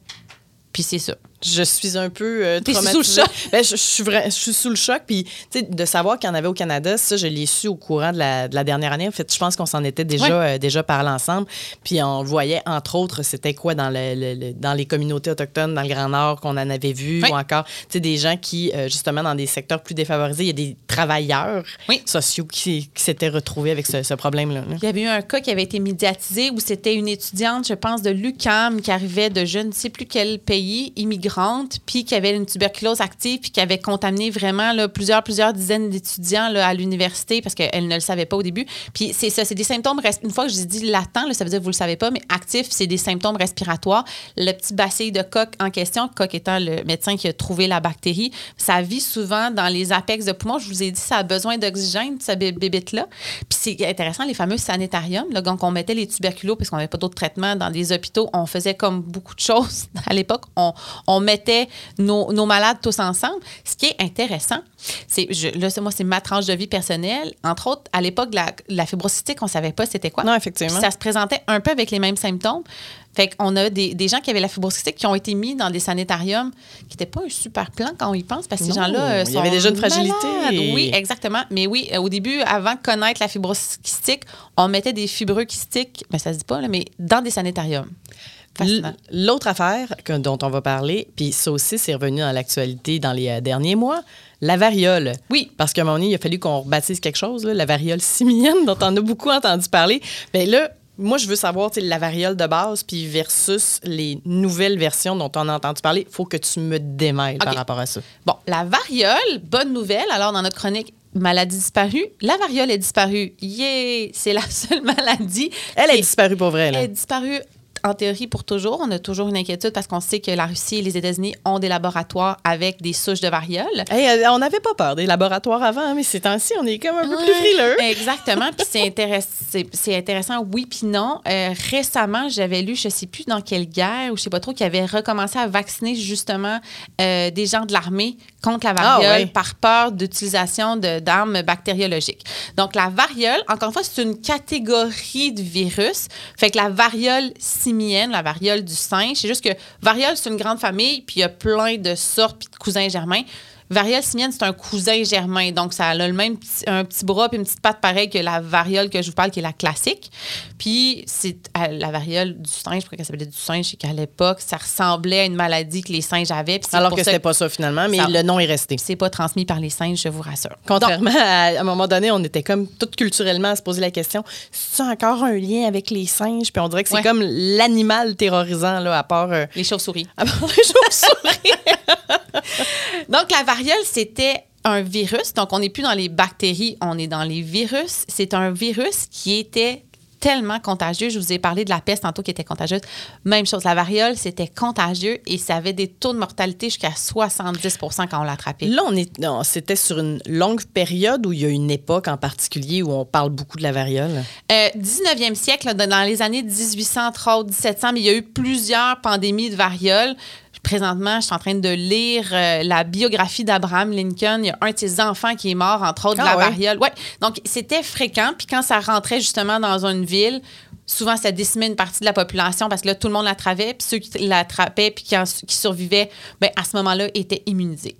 Speaker 4: Puis c'est ça.
Speaker 1: Je suis un peu euh, traumatisée.
Speaker 4: sous le choc.
Speaker 1: Ben, je, je suis vra- je suis sous le choc. Puis, de savoir qu'il y en avait au Canada, ça, je l'ai su au courant de la, de la dernière année. En fait, je pense qu'on s'en était déjà, euh, déjà parlé ensemble. Puis, on voyait, entre autres, c'était quoi dans, le, le- le- dans les communautés autochtones, dans le Grand Nord, qu'on en avait vu, ou encore, tu sais, des gens qui, euh, justement, dans des secteurs plus défavorisés, il y a des travailleurs
Speaker 4: Oui.
Speaker 1: sociaux qui, qui s'étaient retrouvés avec ce, ce problème-là. là.
Speaker 4: Il y avait eu un cas qui avait été médiatisé où c'était une étudiante, je pense, de l'UCAM qui arrivait de je ne sais plus quel pays, immigrante, puis qui avait une tuberculose active, puis qui avait contaminé vraiment plusieurs, dizaines d'étudiants à l'université parce qu'elle ne le savait pas au début. Puis c'est ça, c'est des symptômes, une fois que je dis latent, là, ça veut dire que vous le savez pas, mais actif, c'est des symptômes respiratoires. Le petit bacille de coq en question, coq étant le médecin qui a trouvé la bactérie, ça vit souvent dans les apex de poumon. Je vous ai dit, ça a besoin d'oxygène, ce bé- bébête-là. Puis c'est intéressant, les fameux sanétariums, là, donc on mettait les tuberculos parce qu'on n'avait pas d'autres traitements dans des hôpitaux. On faisait comme beaucoup de choses à l'époque. On mettait nos, nos malades tous ensemble. Ce qui est intéressant, c'est, je- là, c'est- moi, c'est ma tranche de vie personnelle. Entre autres, à l'époque, la, la fibrocystique, on ne savait pas c'était quoi.
Speaker 1: Non, effectivement.
Speaker 4: Puis ça se présentait un peu avec les mêmes symptômes. Fait qu'on a des, des gens qui avaient la fibrocystique qui ont été mis dans des sanétariums qui n'étaient pas un super plan quand on y pense parce que ces gens-là euh,
Speaker 1: il y avait déjà une fragilité.
Speaker 4: Oui, exactement. Mais oui, euh, au début, avant de connaître la fibrocystique, on mettait des fibreux kystiques, ben, ça se dit pas, là, mais dans des sanétariums.
Speaker 1: L'autre affaire que- dont on va parler, puis ça aussi, c'est revenu dans l'actualité dans les euh, derniers mois, la variole.
Speaker 4: Oui.
Speaker 1: Parce qu'à un moment donné, il a fallu qu'on rebaptise quelque chose, là, la variole simienne, dont on a beaucoup entendu parler. Mais là, moi, je veux savoir, la variole de base, puis versus les nouvelles versions dont on a entendu parler. Il faut que tu me démêles par rapport à ça.
Speaker 4: Bon, la variole, bonne nouvelle. Alors, dans notre chronique maladie disparue, la variole est disparue. Yeah! C'est la seule maladie.
Speaker 1: Elle est disparue pour vrai, là.
Speaker 4: Elle est disparue en théorie pour toujours. On a toujours une inquiétude parce qu'on sait que la Russie et les États-Unis ont des laboratoires avec des souches de variole.
Speaker 1: Euh, on n'avait pas peur des laboratoires avant, mais ces temps-ci, on est comme un peu plus frileux.
Speaker 4: Exactement. Puis c'est intéressant, c'est intéressant, oui, puis non. Euh, récemment, j'avais lu, je ne sais plus dans quelle guerre ou je ne sais pas trop, qui avait recommencé à vacciner justement euh, des gens de l'armée contre la ah, variole par peur d'utilisation d'armes bactériologiques. Donc, la variole, encore une fois, c'est une catégorie de virus. Fait que la variole simienne, la variole du singe, c'est juste que variole, c'est une grande famille, puis il y a plein de sortes, puis de cousins germains. Variole simienne, c'est un cousin germain. Donc, ça a le même petit, un petit bras et une petite patte pareille que la variole que je vous parle, qui est la classique. Puis, c'est la variole du singe, pourquoi elle s'appelait du singe, c'est qu'à l'époque, ça ressemblait à une maladie que les singes avaient.
Speaker 1: Alors que c'était pas ça finalement, mais le nom est resté.
Speaker 4: C'est pas transmis par les singes, je vous rassure.
Speaker 1: Contrairement à, un moment donné, on était comme tout culturellement à se poser la question c'est encore un lien avec les singes? Puis on dirait que c'est comme l'animal terrorisant, là, à part. Euh,
Speaker 4: les chauves-souris.
Speaker 1: À part les chauves-souris.
Speaker 4: Donc, la variole, c'était un virus. Donc, on n'est plus dans les bactéries, on est dans les virus. C'est un virus qui était tellement contagieux. Je vous ai parlé de la peste tantôt qui était contagieuse. Même chose, la variole, c'était contagieux et ça avait des taux de mortalité jusqu'à 70% quand on l'attrapait.
Speaker 1: Là, on est, c'était sur une longue période où il y a une époque en particulier où on parle beaucoup de la variole?
Speaker 4: Euh, 19e siècle, dans les années 1830, 1700, mais il y a eu plusieurs pandémies de variole. Présentement, je suis en train de lire euh, la biographie d'Abraham Lincoln. Il y a un de ses enfants qui est mort, entre autres, de la ah variole. Ouais. Donc, c'était fréquent. Puis quand ça rentrait justement dans une ville, souvent, ça décimait une partie de la population parce que là, tout le monde l'attrapait. Puis ceux qui l'attrapaient puis qui, survivaient, bien, à ce moment-là, étaient immunisés.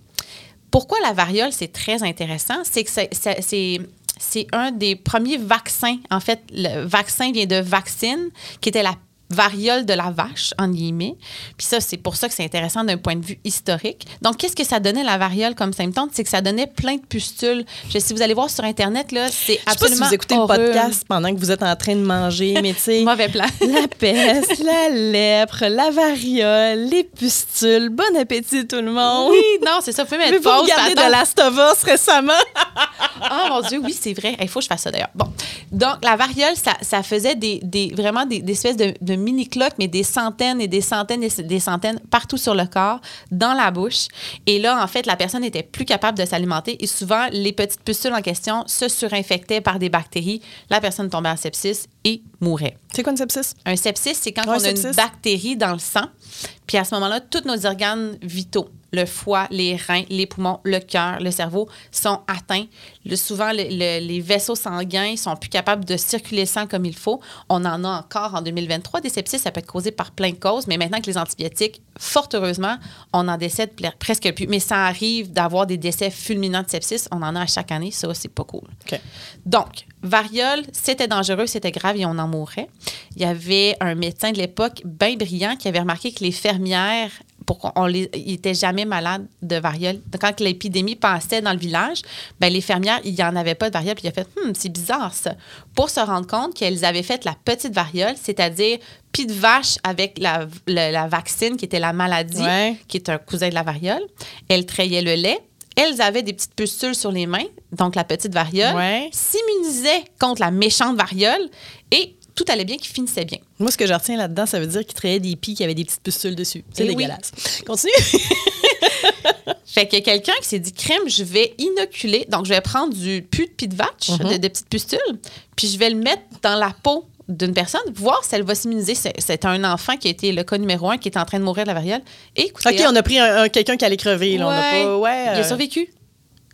Speaker 4: Pourquoi la variole, c'est très intéressant? C'est que c'est c'est un des premiers vaccins. En fait, le vaccin vient de vaccine, qui était la variole de la vache, en guillemets. Puis ça, c'est pour ça que c'est intéressant d'un point de vue historique. Donc, qu'est-ce que ça donnait la variole comme symptôme? C'est que ça donnait plein de pustules. Je, si vous allez voir sur Internet, là, c'est absolument.
Speaker 1: si vous écoutez le podcast pendant que vous êtes en train de manger, mais tu sais.
Speaker 4: Mauvais plan.
Speaker 1: la peste, la lèpre, la variole, les pustules. Bon appétit, tout le monde.
Speaker 4: Oui, non, c'est ça. Vous pouvez mettre
Speaker 1: pause. Vous regardez de Last of Us récemment.
Speaker 4: oh mon Dieu, oui, c'est vrai. Il faut que je fasse ça d'ailleurs. Bon. Donc, la variole, ça, faisait des, vraiment des, espèces de, de mini-cloques, mais des centaines et des centaines et des centaines partout sur le corps, dans la bouche. Et là, en fait, la personne n'était plus capable de s'alimenter et souvent, les petites pustules en question se surinfectaient par des bactéries. La personne tombait en sepsis et mourait.
Speaker 1: C'est quoi une sepsis?
Speaker 4: Un sepsis, c'est quand on a une bactérie dans le sang. Puis à ce moment-là, tous nos organes vitaux, le foie, les reins, les poumons, le cœur, le cerveau sont atteints. Le, souvent, les vaisseaux sanguins sont plus capables de circuler le sang comme il faut. On en a encore en 2023 des sepsis. Ça peut être causé par plein de causes, mais maintenant que les antibiotiques, fort heureusement, on en décède presque plus. Mais ça arrive d'avoir des décès fulminants de sepsis. On en a à chaque année. Ça, c'est pas cool. Donc, variole, c'était dangereux, c'était grave et on en mourait. Il y avait un médecin de l'époque bien brillant qui avait remarqué que les fermières pour qu'on les, étaient jamais malades de variole. Quand l'épidémie passait dans le village, ben les fermières, il n'y en avait pas de variole. Puis il a fait, hum, c'est bizarre ça. Pour se rendre compte qu'elles avaient fait la petite variole, c'est-à-dire pis de vache avec la, la, vaccine, qui était la maladie, qui est un cousin de la variole. Elles trayaient le lait. Elles avaient des petites pustules sur les mains, donc la petite variole, s'immunisaient contre la méchante variole et tout allait bien, qui finissait bien.
Speaker 1: Moi, ce que je retiens là-dedans, ça veut dire qu'il trayait des pies qui avaient des petites pustules dessus. C'est eh dégueulasse. Continue.
Speaker 4: fait qu'il y a quelqu'un qui s'est dit crème, je vais inoculer. Donc, je vais prendre du pu de pie de vache, de, petites pustules, puis je vais le mettre dans la peau d'une personne, voir si elle va s'immuniser. C'est un enfant qui a été le cas numéro un, qui est en train de mourir de la variole. Et écoutez,
Speaker 1: OK, on a pris un, quelqu'un qui allait crever. Là. On a pas, ouais,
Speaker 4: Il a euh, survécu.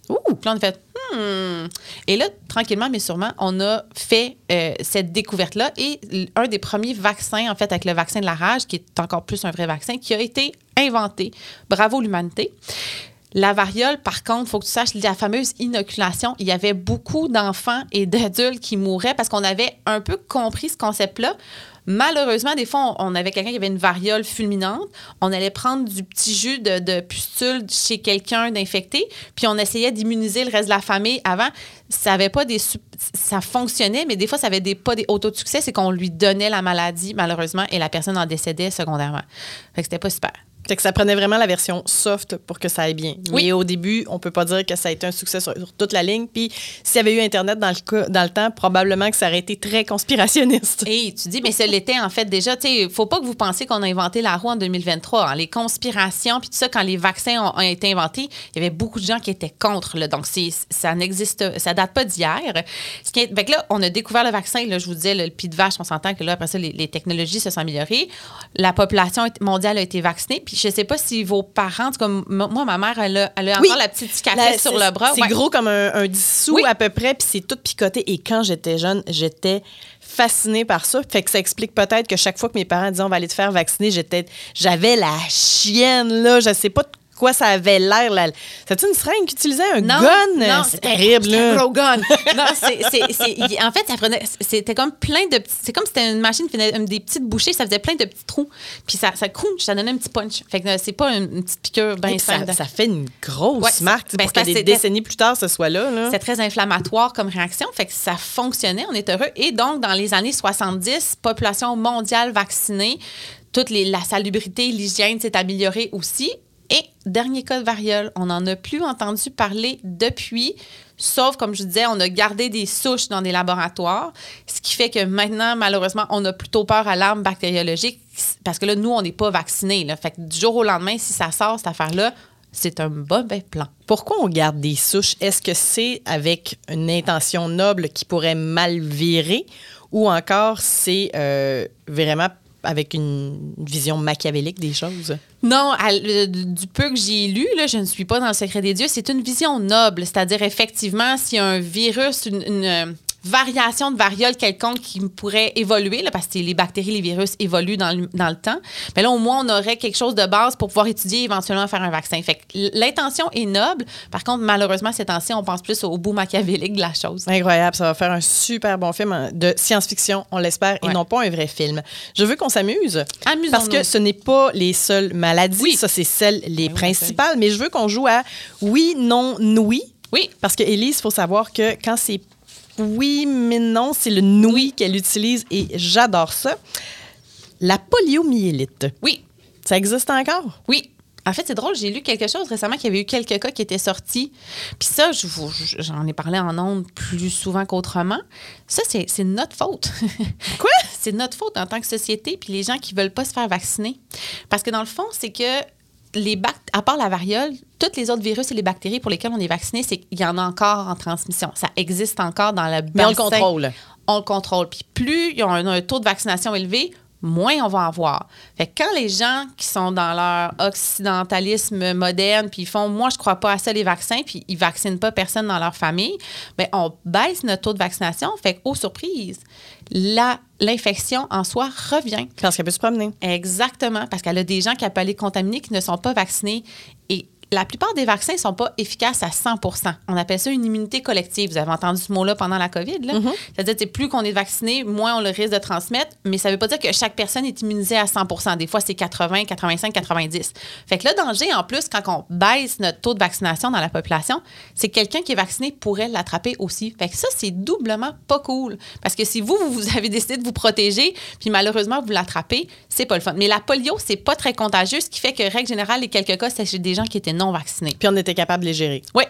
Speaker 4: Ouh. Puis on a fait, hmm. Et là, tranquillement, mais sûrement, on a fait euh, cette découverte-là. Et un des premiers vaccins, en fait, avec le vaccin de la rage, qui est encore plus un vrai vaccin, qui a été inventé. Bravo l'humanité. La variole, par contre, faut que tu saches, la fameuse inoculation, il y avait beaucoup d'enfants et d'adultes qui mouraient parce qu'on avait un peu compris ce concept-là. Malheureusement, des fois, on, avait quelqu'un qui avait une variole fulminante. On allait prendre du petit jus de, de chez quelqu'un d'infecté, puis on essayait d'immuniser le reste de la famille avant. Ça avait pas ça fonctionnait, mais des fois, ça avait des, pas des autos succès, c'est qu'on lui donnait la maladie, malheureusement, et la personne en décédait secondairement. Fait que c'était pas super.
Speaker 1: Fait que ça prenait vraiment la version soft pour que ça aille bien.
Speaker 4: Oui.
Speaker 1: Mais au début, on peut pas dire que ça a été un succès sur, sur toute la ligne. Puis s'il y avait eu Internet dans le, dans le temps, probablement que ça aurait été très conspirationniste.
Speaker 4: Et tu dis, mais ça l'était en fait déjà. Tu sais, faut pas que vous pensiez qu'on a inventé la roue en 2023. hein. Les conspirations, puis tout ça, quand les vaccins ont, ont été inventés, il y avait beaucoup de gens qui étaient contre. Là. Donc, ça n'existe, ça date pas d'hier. Ce fait que là, on a découvert le vaccin. Là, je vous disais, le, le pied de vache, on s'entend que là, après ça, les, les technologies se sont améliorées. La population mondiale a été vaccinée. Puis je sais pas si vos parents, m- moi, ma mère, elle a, elle a
Speaker 1: Oui.
Speaker 4: encore la petite cicatrice
Speaker 1: La-
Speaker 4: sur le bras.
Speaker 1: C'est
Speaker 4: Ouais.
Speaker 1: gros comme un, un dissous
Speaker 4: Oui.
Speaker 1: à peu près, puis c'est tout picoté. Et quand j'étais jeune, j'étais fascinée par ça. Fait que ça explique peut-être que chaque fois que mes parents disaient on va aller te faire vacciner, j'étais, j'avais la chienne là. Je sais pas quoi ça avait l'air. Là. C'était une seringue qui utilisait un
Speaker 4: Non,
Speaker 1: gun?
Speaker 4: non,
Speaker 1: c'est terrible
Speaker 4: un gros gun. non, c'est, en fait, ça prenait, c'était comme plein de petits, c'est comme si c'était une machine qui faisait des petites bouchées, ça faisait plein de petits trous. Puis ça, ça crunch, ça donnait un petit punch. Fait que euh, c'est pas une, une petite piqûre bien
Speaker 1: ça, fait une grosse
Speaker 4: Ouais,
Speaker 1: marque
Speaker 4: ben,
Speaker 1: pour que des décennies plus tard, ce soit là. là.
Speaker 4: C'est très inflammatoire comme réaction, fait que ça fonctionnait, on est heureux. Et donc, dans les années 70, population mondiale vaccinée, toute les, la salubrité, l'hygiène s'est améliorée aussi. Dernier cas de variole, on n'en a plus entendu parler depuis, sauf, comme je disais, on a gardé des souches dans des laboratoires, ce qui fait que maintenant, malheureusement, on a plutôt peur à l'arme bactériologique parce que là, nous, on n'est pas vaccinés. Fait que du jour au lendemain, si ça sort, cette affaire-là, c'est un mauvais plan.
Speaker 1: Pourquoi on garde des souches? Est-ce que c'est avec une intention noble qui pourrait mal virer ou encore c'est euh, vraiment avec une vision machiavélique des choses?
Speaker 4: Non, le- du peu que j'ai lu, là, je ne suis pas dans le secret des dieux, c'est une vision noble. C'est-à-dire, effectivement, a un virus, une, une, euh, variation de variole quelconque qui pourrait évoluer, là, parce que les bactéries, les virus évoluent dans le, dans le temps, mais là, au moins, on aurait quelque chose de base pour pouvoir étudier et éventuellement faire un vaccin. Fait l'intention est noble. Par contre, malheureusement, ces temps-ci, on pense plus au bout machiavélique de la chose.
Speaker 1: Incroyable, ça va faire un super bon film hein, de science-fiction, on l'espère, et non pas un vrai film. Je veux qu'on s'amuse.
Speaker 4: Amusons-nous.
Speaker 1: Parce que ce n'est pas les seules maladies,
Speaker 4: Oui.
Speaker 1: ça c'est celles les
Speaker 4: oui,
Speaker 1: principales, mais je veux qu'on joue à oui, non, oui.
Speaker 4: Oui.
Speaker 1: Parce que Élise, il faut savoir que quand c'est oui, mais non, c'est le oui qu'elle utilise et j'adore ça. La poliomyélite,
Speaker 4: Oui.
Speaker 1: ça existe encore?
Speaker 4: Oui. En fait, c'est drôle, j'ai lu quelque chose récemment qu'il y avait eu quelques cas qui étaient sortis. Puis ça, je vous- je- j'en ai parlé en ondes plus souvent qu'autrement. Ça, c'est c'est notre faute.
Speaker 1: Quoi?
Speaker 4: c'est notre faute en tant que société, puis les gens qui veulent pas se faire vacciner. Parce que dans le fond, c'est que les bac à part la variole, tous les autres virus et les bactéries pour lesquels on est vacciné, c'est qu'il y en a encore en transmission. Ça existe encore dans le
Speaker 1: Mais on le
Speaker 4: bassin.
Speaker 1: contrôle.
Speaker 4: On le contrôle. Puis plus il y a un, un taux de vaccination élevé, moins on va en avoir. Fait que quand les gens qui sont dans leur occidentalisme moderne, puis ils font, moi, je crois pas à ça, les vaccins, puis ils vaccinent pas personne dans leur famille, bien, on baisse notre taux de vaccination. Fait que, aux surprises, la- l'infection en soi revient.
Speaker 1: Parce qu'elle peut se promener.
Speaker 4: Exactement, parce qu'elle a des gens qui peuvent aller contaminer qui ne sont pas vaccinés. La plupart des vaccins ne sont pas efficaces à 100% On appelle ça une immunité collective. Vous avez entendu ce mot-là pendant la COVID. là? C'est-à-dire que plus qu'on est vacciné, moins on le risque de transmettre, mais ça ne veut pas dire que chaque personne est immunisée à 100% Des fois, c'est 80, 85, 90. Fait que le danger, en plus, quand on baisse notre taux de vaccination dans la population, c'est que quelqu'un qui est vacciné pourrait l'attraper aussi. Fait que ça, c'est doublement pas cool. Parce que si vous vous avez décidé de vous protéger, puis malheureusement, vous l'attrapez, c'est pas le fun. Mais la polio, c'est pas très contagieux, ce qui fait que, règle générale, les quelques cas, c'est chez des gens qui étaient non vaccinés.
Speaker 1: Puis on était capable de les gérer.
Speaker 4: Oui.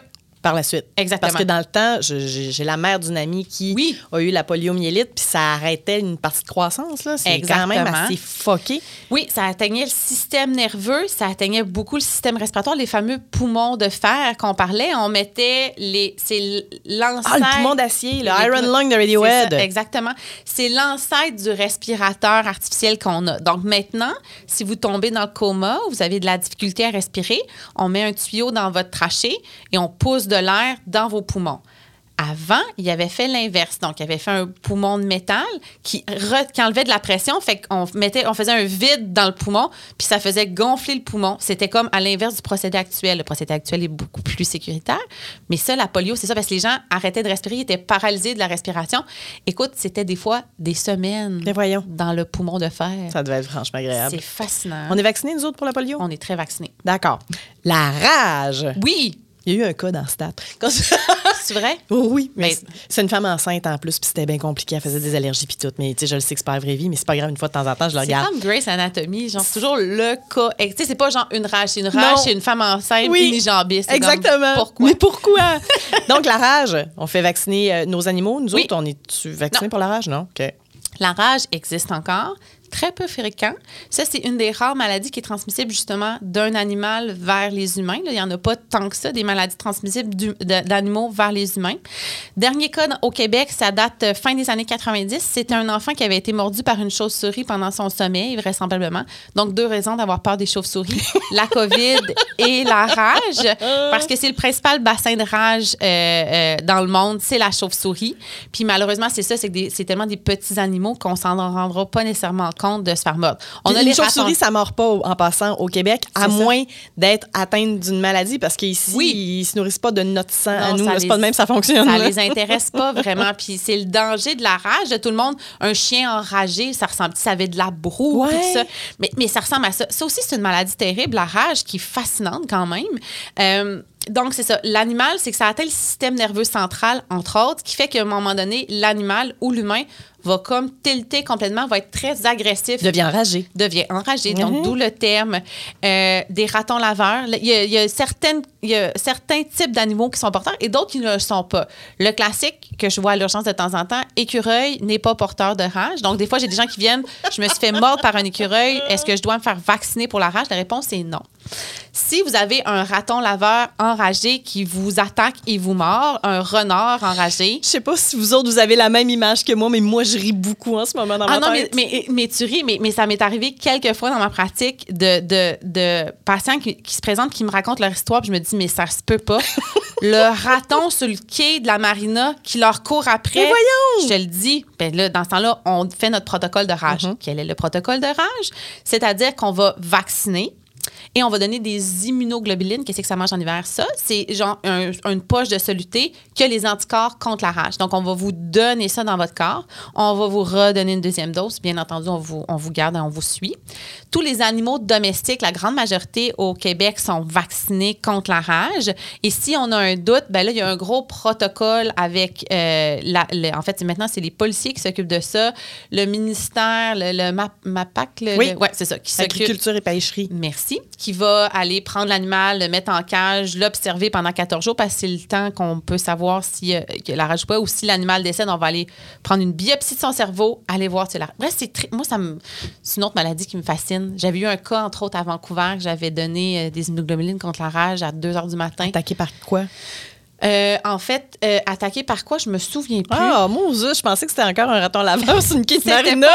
Speaker 1: Par la suite.
Speaker 4: Exactement.
Speaker 1: Parce que dans le temps, j'ai la mère d'une amie qui
Speaker 4: Oui.
Speaker 1: a eu la poliomyélite, puis ça arrêtait une partie de croissance. C'est quand même assez fucké.
Speaker 4: Oui, ça atteignait le système nerveux, ça atteignait beaucoup le système respiratoire, les fameux poumons de fer qu'on parlait. On mettait les. C'est l'ancêtre.
Speaker 1: Ah, le poumon d'acier, le Iron
Speaker 4: poumons-
Speaker 1: Lung de Radiohead.
Speaker 4: ça, exactement. C'est l'ancêtre du respirateur artificiel qu'on a. Donc maintenant, si vous tombez dans le coma, vous avez de la difficulté à respirer, on met un tuyau dans votre trachée et on pousse de l'air dans vos poumons. Avant, il avait fait l'inverse. Donc, il avait fait un poumon de métal qui, re- qui enlevait de la pression. Fait qu'on mettait, on faisait un vide dans le poumon, puis ça faisait gonfler le poumon. C'était comme à l'inverse du procédé actuel. Le procédé actuel est beaucoup plus sécuritaire. Mais ça, la polio, c'est ça, parce que les gens arrêtaient de respirer, ils étaient paralysés de la respiration. Écoute, c'était des fois des semaines
Speaker 1: Mais voyons.
Speaker 4: dans le poumon de fer.
Speaker 1: Ça devait être franchement agréable.
Speaker 4: C'est fascinant.
Speaker 1: On est vaccinés, nous autres, pour la polio?
Speaker 4: On est très vaccinés.
Speaker 1: D'accord. La rage.
Speaker 4: Oui,
Speaker 1: Il y a eu un cas dans Stat.
Speaker 4: C'est vrai?
Speaker 1: Oh oui, mais, c'est une femme enceinte en plus, puis c'était bien compliqué. Elle faisait des allergies, puis tout. Mais tu sais, je le sais que c'est pas la vraie vie, mais c'est pas grave, une fois de temps en temps, je le regarde.
Speaker 4: C'est comme Grace Anatomy, genre, c'est toujours le cas. Tu sais, c'est pas genre une rage, c'est une rage, c'est une femme enceinte, oui. unijambiste.
Speaker 1: Exactement.
Speaker 4: pourquoi?
Speaker 1: Mais pourquoi? Donc, la rage, on fait vacciner euh, nos animaux. Nous autres, on est-tu vaccinés pour la rage, non? OK.
Speaker 4: La rage existe encore très peu fréquent. Ça, c'est une des rares maladies qui est transmissible justement d'un animal vers les humains. Il n'y en a pas tant que ça, des maladies transmissibles d'animaux vers les humains. Dernier cas au Québec, ça date euh, fin des années 90. C'était un enfant qui avait été mordu par une chauve-souris pendant son sommeil, vraisemblablement. Donc, deux raisons d'avoir peur des chauves-souris, la COVID et la rage, parce que c'est le principal bassin de rage euh, euh, dans le monde, c'est la chauve-souris. Puis malheureusement, c'est ça, c'est tellement des petits animaux qu'on s'en rendra pas nécessairement compte de se faire mordre.
Speaker 1: On a les chauves-souris, ça ne mord pas en passant au Québec, à moins d'être atteinte d'une maladie, parce qu'ici, oui. ils ne se nourrissent pas de notre sang à nous. C'est pas de même ça fonctionne.
Speaker 4: Ça ne les intéresse pas vraiment. Puis c'est le danger de la rage de tout le monde. Un chien enragé, ça ressemble, ça avait de la broue, tout ça. Mais, mais ça ressemble à ça. Ça aussi, c'est une maladie terrible, la rage, qui est fascinante quand même. Euh, donc, c'est ça. L'animal, c'est que ça atteint le système nerveux central, entre autres, qui fait qu'à un moment donné, l'animal ou l'humain va comme tilter complètement, va être très agressif.
Speaker 1: Devient enragé.
Speaker 4: Devient enragé. Donc, mhm. d'où le terme euh, des ratons laveurs. Il y, a, certaines, il y a certains types d'animaux qui sont porteurs et d'autres qui ne le sont pas. Le classique que je vois à l'urgence de temps en temps, écureuil n'est pas porteur de rage. Donc, des fois, j'ai des gens qui viennent, je me suis fait mordre par un écureuil. Est-ce que je dois me faire vacciner pour la rage? La réponse est non. Si vous avez un raton laveur enragé qui vous attaque et vous mord, un renard enragé.
Speaker 1: Je sais pas si vous autres, vous avez la même image que moi, mais moi, je ris beaucoup en ce moment dans ah
Speaker 4: ma
Speaker 1: non,
Speaker 4: Mais, mais, tu ris, mais, mais ça m'est arrivé quelques fois dans ma pratique de, de, de patients qui, se présentent, qui me racontent leur histoire, puis je me dis, mais ça se peut pas. le raton sur le quai de la marina qui leur court après.
Speaker 1: Mais voyons!
Speaker 4: Je te le dis. Ben là, dans ce temps-là, on fait notre protocole de rage. Mm-hmm. Quel est le protocole de rage? C'est-à-dire qu'on va vacciner et on va donner des immunoglobulines. Qu'est-ce que ça mange en hiver? Ça, c'est genre une poche de soluté qui a les anticorps contre la rage. Donc, on va vous donner ça dans votre corps. On va vous redonner une deuxième dose. Bien entendu, on vous, on vous garde et on vous suit. Tous les animaux domestiques, la grande majorité au Québec sont vaccinés contre la rage. Et si on a un doute, ben là, il y a un gros protocole avec, euh, la, en fait, maintenant, c'est les policiers qui s'occupent de ça, le ministère, le, MAPAC, le,
Speaker 1: oui,
Speaker 4: ouais, c'est ça, qui
Speaker 1: Agriculture et pêcherie.
Speaker 4: Merci qui va aller prendre l'animal, le mettre en cage, l'observer pendant 14 jours parce que c'est le temps qu'on peut savoir si euh, la rage ou pas ou si l'animal décède, on va aller prendre une biopsie de son cerveau, aller voir si la Bref, moi c'est une autre maladie qui me fascine. J'avais eu un cas entre autres à Vancouver que j'avais donné euh, des immunoglobulines contre la rage à 2 heures du matin.
Speaker 1: Attaqué par quoi?
Speaker 4: Euh, en fait, euh, attaqué par quoi, je me souviens plus.
Speaker 1: Ah, moi, je pensais que c'était encore un raton laveur sur une quête marina.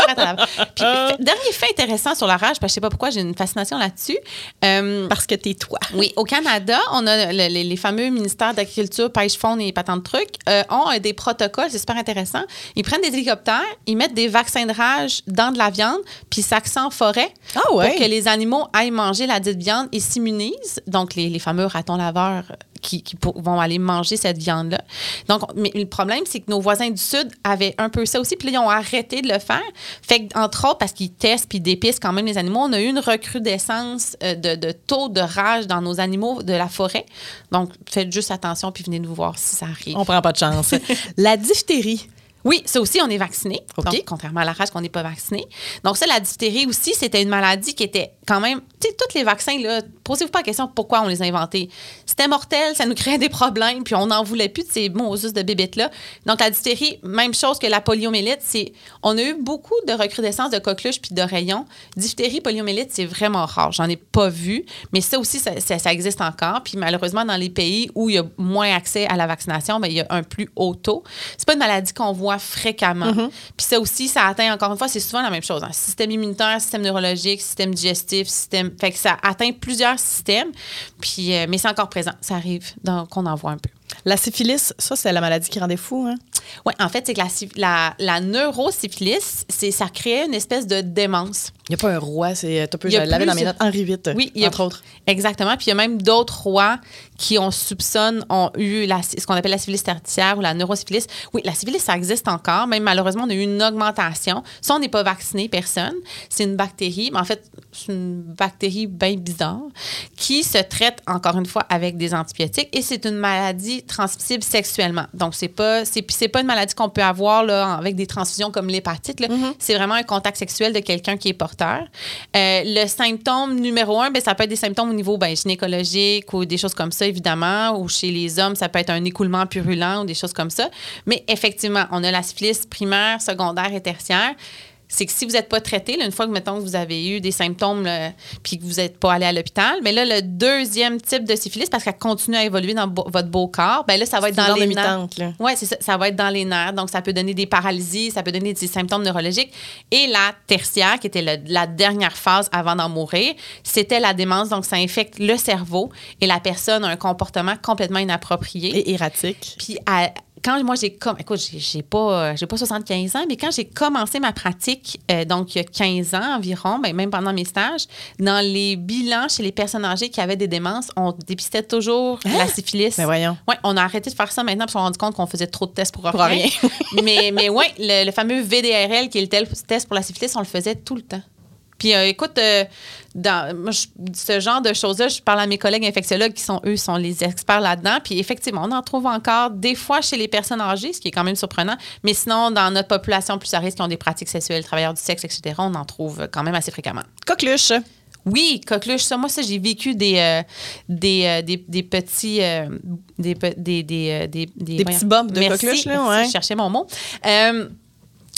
Speaker 4: Puis, dernier fait intéressant sur la rage, parce que je sais pas pourquoi j'ai une fascination là-dessus.
Speaker 1: Euh, parce que t'es toi.
Speaker 4: Oui, au Canada, on a les, fameux ministères d'agriculture, pêche, faune et patents de trucs, ont des protocoles, c'est super intéressant. Ils prennent des hélicoptères, ils mettent des vaccins de rage dans de la viande, puis ça en forêt
Speaker 1: ah, ouais.
Speaker 4: pour que les animaux aillent manger la dite viande et s'immunisent. Donc, les, les fameux ratons laveurs qui, vont aller manger cette viande-là. Donc, mais le problème, c'est que nos voisins du Sud avaient un peu ça aussi, puis là, ils ont arrêté de le faire. Fait entre autres, parce qu'ils testent puis dépistent quand même les animaux, on a eu une recrudescence euh, de, de, taux de rage dans nos animaux de la forêt. Donc, faites juste attention puis venez nous voir si ça arrive.
Speaker 1: On prend pas de chance. la diphtérie.
Speaker 4: Oui, ça aussi, on est vacciné. Donc, contrairement à la rage qu'on n'est pas vacciné. Donc, ça, la diphtérie aussi, c'était une maladie qui était quand même. Tu sais, tous les vaccins, là, posez-vous pas la question pourquoi on les a inventés. C'était mortel, ça nous créait des problèmes, puis on n'en voulait plus de ces juste de bébêtes-là. Donc, la diphtérie, même chose que la poliomyélite, c'est. On a eu beaucoup de recrudescence de coqueluches puis d'oreillons. Diphtérie, poliomyélite, c'est vraiment rare. J'en ai pas vu, mais ça aussi, ça, existe encore. Puis malheureusement, dans les pays où il y a moins accès à la vaccination, bien, il y a un plus haut taux. C'est pas une maladie qu'on voit fréquemment. Mm-hmm. Puis ça aussi, ça atteint, encore une fois, c'est souvent la même chose. Hein. Système immunitaire, système neurologique, système digestif, système. Fait que ça atteint plusieurs systèmes. Puis, euh, mais c'est encore présent. Ça arrive qu'on en voit un peu.
Speaker 1: La syphilis, ça, c'est la maladie qui rendait fou, hein?
Speaker 4: Oui, en fait, c'est que la, la, la neurosyphilis, ça crée une espèce de démence.
Speaker 1: Il n'y a pas un roi, c'est. Tu peux, je l'avais dans mes notes, Henri VIII. Oui, il y a, entre autres.
Speaker 4: Exactement. Puis il y a même d'autres rois qui, on soupçonne, ont eu la, ce qu'on appelle la syphilis tertiaire ou la neurosyphilis. Oui, la syphilis, ça existe encore. Même malheureusement, on a eu une augmentation. Ça, on n'est pas vacciné, personne. C'est une bactérie, mais en fait, c'est une bactérie bien bizarre qui se traite, encore une fois, avec des antibiotiques. Et c'est une maladie transmissible sexuellement. Donc, c'est pas, c'est, c'est pas une maladie qu'on peut avoir là, avec des transfusions comme l'hépatite. Mm-hmm. C'est vraiment un contact sexuel de quelqu'un qui est porté euh, le symptôme numéro un, ben, ça peut être des symptômes au niveau ben, gynécologique ou des choses comme ça, évidemment. Ou chez les hommes, ça peut être un écoulement purulent ou des choses comme ça. Mais effectivement, on a la syphilis primaire, secondaire et tertiaire c'est que si vous n'êtes pas traité, une fois que, mettons, que vous avez eu des symptômes puis que vous n'êtes pas allé à l'hôpital, mais là, le deuxième type de syphilis, parce qu'elle continue à évoluer dans votre beau corps, ben là, ça va être dans les nerfs. Oui, c'est ça. Ça va être dans les nerfs. Donc, ça peut donner des paralysies, ça peut donner des symptômes neurologiques. Et la tertiaire, qui était la dernière phase avant d'en mourir, c'était la démence. Donc, ça infecte le cerveau et la personne a un comportement complètement inapproprié.
Speaker 1: Et erratique.
Speaker 4: Puis, elle, quand moi j'ai comme écoute j'ai pas j'ai pas 75 ans mais quand j'ai commencé ma pratique euh, donc il y a 15 ans environ ben, même pendant mes stages dans les bilans chez les personnes âgées qui avaient des démences on dépistait toujours la hein? syphilis.
Speaker 1: Mais ben voyons.
Speaker 4: Ouais on a arrêté de faire ça maintenant parce qu'on s'est rendu compte qu'on faisait trop de tests pour, rien, mais mais ouais le, fameux VDRL qui est le test pour la syphilis on le faisait tout le temps puis euh, écoute, euh, dans ce genre de choses-là, je parle à mes collègues infectiologues qui sont, eux, sont les experts là-dedans. Puis effectivement, on en trouve encore des fois chez les personnes âgées, ce qui est quand même surprenant. Mais sinon, dans notre population plus à risque qui ont des pratiques sexuelles, travailleurs du sexe, etc., on en trouve quand même assez fréquemment.
Speaker 1: Coqueluche.
Speaker 4: Oui, coqueluche. Ça, moi, ça, j'ai vécu des, euh, des, des, petits. des, des, des,
Speaker 1: des, petits bombes de coqueluche, là, ouais.
Speaker 4: Je cherchais mon mot.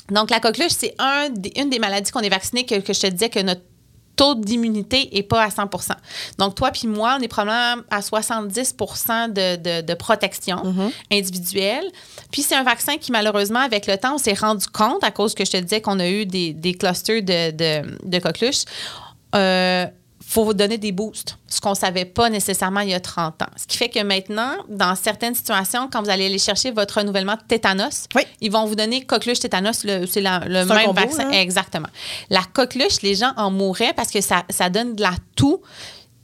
Speaker 4: Donc, la coqueluche, c'est un, une des maladies qu'on est vacciné que, je te disais que notre taux d'immunité n'est pas à 100% Donc, toi puis moi, on est probablement à 70% de, de, protection mm-hmm. individuelle. Puis, c'est un vaccin qui, malheureusement, avec le temps, on s'est rendu compte, à cause que je te disais qu'on a eu des, des clusters de, de, coqueluches, euh, faut vous donner des boosts, ce qu'on ne savait pas nécessairement il y a 30 ans. Ce qui fait que maintenant, dans certaines situations, quand vous allez aller chercher votre renouvellement de tétanos, ils vont vous donner coqueluche tétanos, c'est le même vaccin. Exactement. La coqueluche, les gens en mouraient parce que ça, ça donne de la toux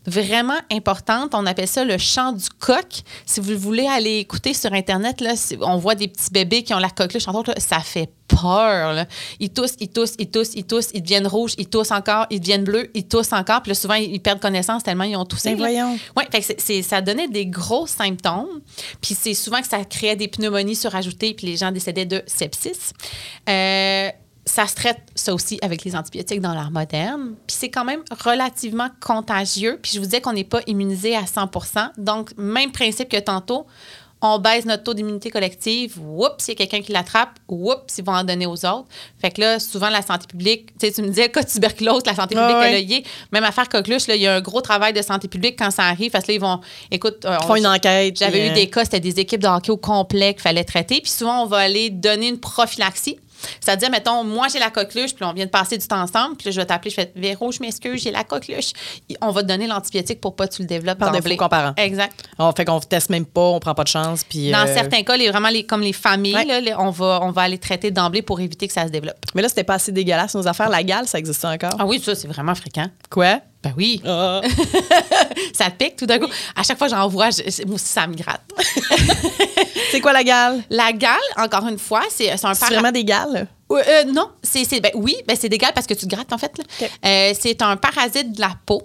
Speaker 4: vraiment importante. On appelle ça le chant du coq. Si vous voulez aller écouter sur Internet, là, on voit des petits bébés qui ont la coqueluche. Entre autres, ça fait peur. Ils toussent, ils toussent, ils toussent, ils toussent, ils deviennent rouges, ils toussent encore, ils deviennent bleus, ils toussent encore. Puis là, souvent, ils perdent connaissance tellement ils ont toussé.
Speaker 1: Ben voyons.
Speaker 4: Oui, ça donnait des gros symptômes. Puis c'est souvent que ça créait des pneumonies surajoutées, puis les gens décédaient de sepsis. Euh, ça se traite, ça aussi, avec les antibiotiques dans l'art moderne. Puis c'est quand même relativement contagieux. Puis je vous disais qu'on n'est pas immunisé à 100% Donc, même principe que tantôt, on baisse notre taux d'immunité collective. Oups, il y a quelqu'un qui l'attrape. Oups, ils vont en donner aux autres. Fait que là, souvent, la santé publique, tu sais, tu me disais, cas tuberculose, la santé publique, elle a lié. Même affaire coqueluche, là, il y a un gros travail de santé publique quand ça arrive. Parce que là, ils vont, écoute,
Speaker 1: euh, ils font une enquête.
Speaker 4: J'avais eu euh, des cas, c'était des équipes de hockey au complet qu'il fallait traiter. Puis souvent, on va aller donner une prophylaxie. C'est-à-dire, mettons, moi, j'ai la coqueluche, puis on vient de passer du temps ensemble, puis là, je vais t'appeler, je fais Véro, je m'excuse, j'ai la coqueluche. On va te donner l'antibiotique pour pas que tu le développes.
Speaker 1: Par défaut comparant.
Speaker 4: Exact.
Speaker 1: On fait qu'on teste même pas, on prend pas de chance. Puis,
Speaker 4: Dans euh, certains cas, les, vraiment, les, comme les familles, là, on, va, on va aller traiter d'emblée pour éviter que ça se développe.
Speaker 1: Mais là, c'était pas assez dégueulasse, nos affaires. La gale, ça existe encore?
Speaker 4: Ah oui, ça, c'est vraiment fréquent.
Speaker 1: Quoi?
Speaker 4: Ben oui. Ah. ça pique tout d'un coup. À chaque fois que j'en vois, moi ça me gratte.
Speaker 1: c'est quoi la gale?
Speaker 4: La gale, encore une fois, c'est un
Speaker 1: C'est vraiment des gales?
Speaker 4: Euh, non, c'est, ben, oui, ben, c'est des gales parce que tu te grattes, en fait. Euh, c'est un parasite de la peau.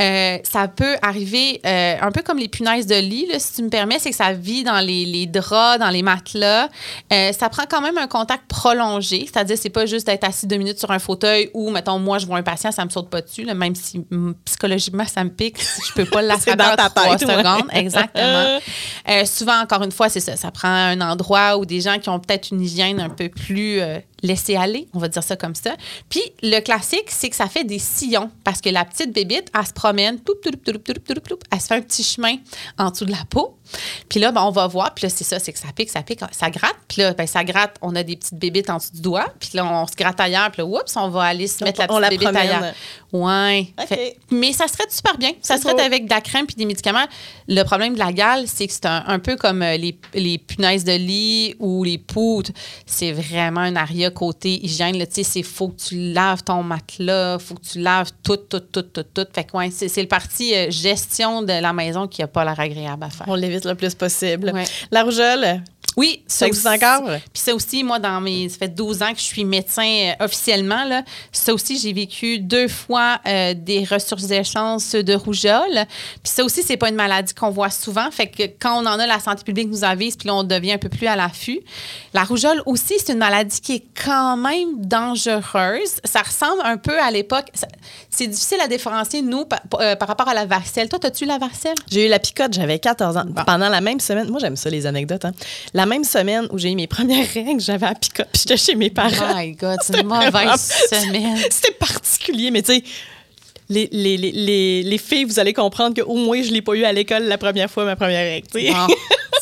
Speaker 4: Euh, ça peut arriver euh, un peu comme les punaises de lit, si tu me permets, c'est que ça vit dans les, draps, dans les matelas. Euh, ça prend quand même un contact prolongé, c'est-à-dire c'est pas juste d'être assis deux minutes sur un fauteuil ou, mettons, moi, je vois un patient, ça me saute pas dessus, même si psychologiquement, ça me pique, je peux pas l'attraper dans ta trois secondes. Exactement. souvent, encore une fois, c'est ça. Ça prend un endroit où des gens qui ont peut-être une hygiène un peu plus laissée aller, on va dire ça comme ça. Puis le classique, c'est que ça fait des sillons parce que la petite bébite, elle se promène, toup, toup, toup, elle se fait un petit chemin en dessous de la peau. Puis là, ben, on va voir. Puis là, c'est ça, c'est que ça pique, ça pique, ça gratte. Puis là, ben, ça gratte, on a des petites bébites en dessous du doigt. Puis là, on se gratte ailleurs. Puis là, oups, on va aller se mettre la petite
Speaker 1: la
Speaker 4: bébite
Speaker 1: promène.
Speaker 4: ailleurs. Ouais.
Speaker 1: OK.
Speaker 4: Fait- mais ça serait super bien. Ça serait
Speaker 1: beau.
Speaker 4: avec de la crème puis des médicaments. Le problème de la gale, c'est que c'est un, un peu comme euh, les, les punaises de lit ou les poutres. C'est vraiment un aria côté hygiène. Tu sais, c'est faut que tu laves ton matelas, faut que tu laves tout, tout, tout, tout, tout. Fait que ouais, c'est c'est le parti euh, gestion de la maison qui n'a pas l'air agréable à faire.
Speaker 1: On l'évite le plus possible.
Speaker 4: Ouais.
Speaker 1: La rougeole,
Speaker 4: Oui,
Speaker 1: ça existe encore?
Speaker 4: Puis ça aussi, moi, dans mes. Ça fait 12 ans que je suis médecin euh, officiellement. Là. Ça aussi, j'ai vécu deux fois euh, des ressources d'échange de rougeole. Puis ça aussi, c'est pas une maladie qu'on voit souvent. Fait que quand on en a, la santé publique nous avise, puis là, on devient un peu plus à l'affût. La rougeole aussi, c'est une maladie qui est quand même dangereuse. Ça ressemble un peu à l'époque. ça- C'est difficile à différencier, nous, par, euh, par rapport à la varicelle. Toi, as-tu la varicelle?
Speaker 1: J'ai eu la picote, j'avais 14 ans. Pendant la même semaine, moi j'aime ça les anecdotes. hein. La même semaine où j'ai eu mes premières règles, j'avais picote, puis j'étais chez mes parents.
Speaker 4: My God, c'est une
Speaker 1: Vraiment-
Speaker 4: mauvaise semaine.
Speaker 1: C'était particulier, mais tu sais, les, les, les, les, les filles, vous allez comprendre qu'au moins je l'ai pas eu à l'école la première fois, ma première règle.